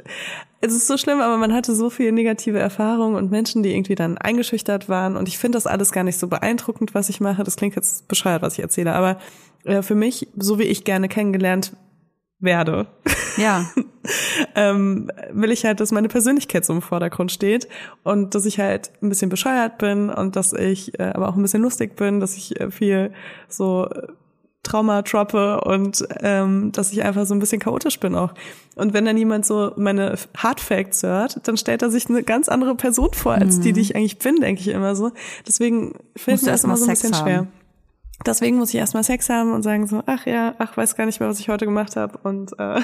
es ist so schlimm, aber man hatte so viele negative Erfahrungen und Menschen, die irgendwie dann eingeschüchtert waren. Und ich finde das alles gar nicht so beeindruckend, was ich mache. Das klingt jetzt bescheuert, was ich erzähle, aber äh, für mich, so wie ich gerne kennengelernt werde, Ja. ähm, will ich halt, dass meine Persönlichkeit so im Vordergrund steht und dass ich halt ein bisschen bescheuert bin und dass ich äh, aber auch ein bisschen lustig bin, dass ich äh, viel so äh, Trauma droppe und ähm, dass ich einfach so ein bisschen chaotisch bin auch. Und wenn dann jemand so meine Hard Facts hört, dann stellt er sich eine ganz andere Person vor, als die, die ich eigentlich bin, denke ich immer so. Deswegen fällt mir erst das immer so ein bisschen schwer. Deswegen muss ich erstmal Sex haben und sagen so, ach ja, ach, weiß gar nicht mehr, was ich heute gemacht habe. Und äh,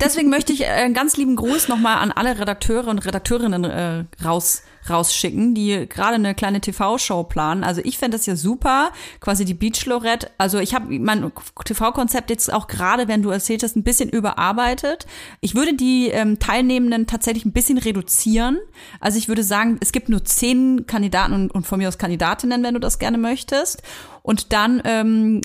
Deswegen möchte ich äh, einen ganz lieben Gruß nochmal an alle Redakteure und Redakteurinnen äh, raus rausschicken, die gerade eine kleine TV-Show planen. Also ich fände das ja super, quasi die Beach Lorette. Also ich habe mein TV-Konzept jetzt auch gerade, wenn du erzählt hast, ein bisschen überarbeitet. Ich würde die ähm, Teilnehmenden tatsächlich ein bisschen reduzieren. Also ich würde sagen, es gibt nur zehn Kandidaten und, und von mir aus Kandidatinnen, wenn du das gerne möchtest. Und dann ähm,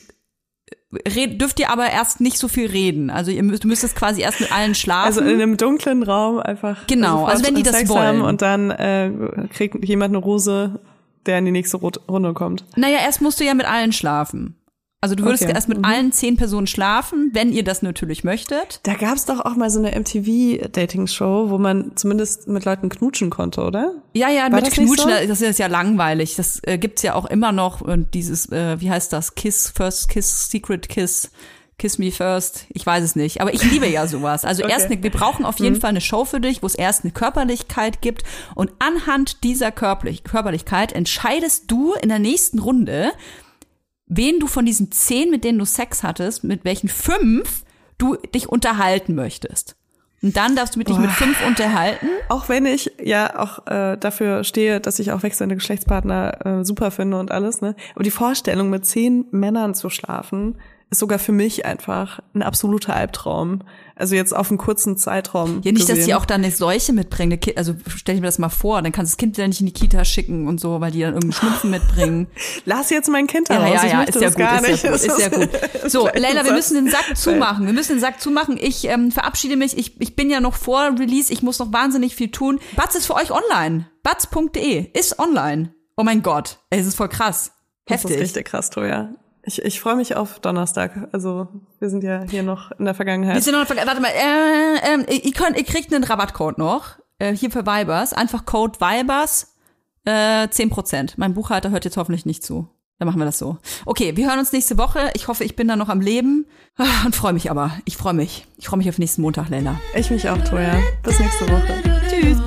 dürft ihr aber erst nicht so viel reden. Also ihr müsst, du müsstest quasi erst mit allen schlafen. also in einem dunklen Raum einfach. Genau, also wenn die das Sex wollen. Haben und dann äh, kriegt jemand eine Rose, der in die nächste Runde kommt. Naja, erst musst du ja mit allen schlafen. Also du würdest Okay. erst mit allen zehn Personen schlafen, wenn ihr das natürlich möchtet. Da gab's doch auch mal so eine MTV-Dating-Show, wo man zumindest mit Leuten knutschen konnte, oder? Ja, ja, War mit das Knutschen, so? das ist ja langweilig. Das äh, gibt's ja auch immer noch. Und dieses, äh, wie heißt das? Kiss, First Kiss, Secret Kiss. Kiss Me First, ich weiß es nicht, aber ich liebe ja sowas. Also Okay. erst, eine, wir brauchen auf jeden Fall eine Show für dich, wo es erst eine Körperlichkeit gibt und anhand dieser Körperlich Körperlichkeit entscheidest du in der nächsten Runde, wen du von diesen zehn, mit denen du Sex hattest, mit welchen fünf du dich unterhalten möchtest. Und dann darfst du mit dich mit fünf unterhalten. Auch wenn ich ja auch äh, dafür stehe, dass ich auch wechselnde Geschlechtspartner äh, super finde und alles, ne? Aber die Vorstellung, mit zehn Männern zu schlafen, ist sogar für mich einfach ein absoluter Albtraum. Also jetzt auf einen kurzen Zeitraum. Ja, nicht, dass die gesehen. auch dann eine Seuche mitbringen. Also stell dir das mal vor, dann kannst du das Kind wieder nicht in die Kita schicken und so, weil die dann irgendeinen Schnupfen mitbringen. Lass jetzt mein Kind da Ja, raus. ja, ich ja, ist ja das gut, gar ist nicht. ja gut, ist ja gut. So, Leila, wir das- müssen den Sack zumachen. Wir müssen den Sack zumachen. Ich ähm, verabschiede mich. Ich, ich bin ja noch vor Release. Ich muss noch wahnsinnig viel tun. Batz ist für euch online. Batz.de ist online. Oh mein Gott. Ey, es ist voll krass. Das Heftig. ist richtig krass, Toja. Ich, ich freue mich auf Donnerstag. Also wir sind ja hier noch in der Vergangenheit. Wir sind noch, warte mal, äh, äh, ihr, könnt, ihr kriegt einen Rabattcode noch, äh, hier für Vibers. Einfach Code Vibers, äh, 10%. Mein Buchhalter hört jetzt hoffentlich nicht zu. Dann machen wir das so. Okay, wir hören uns nächste Woche. Ich hoffe, ich bin da noch am Leben. Ah, Und freue mich aber. Ich freue mich. Ich freue mich auf nächsten Montag, Leila. Ich mich auch, Toja. Bis nächste Woche. Tschüss.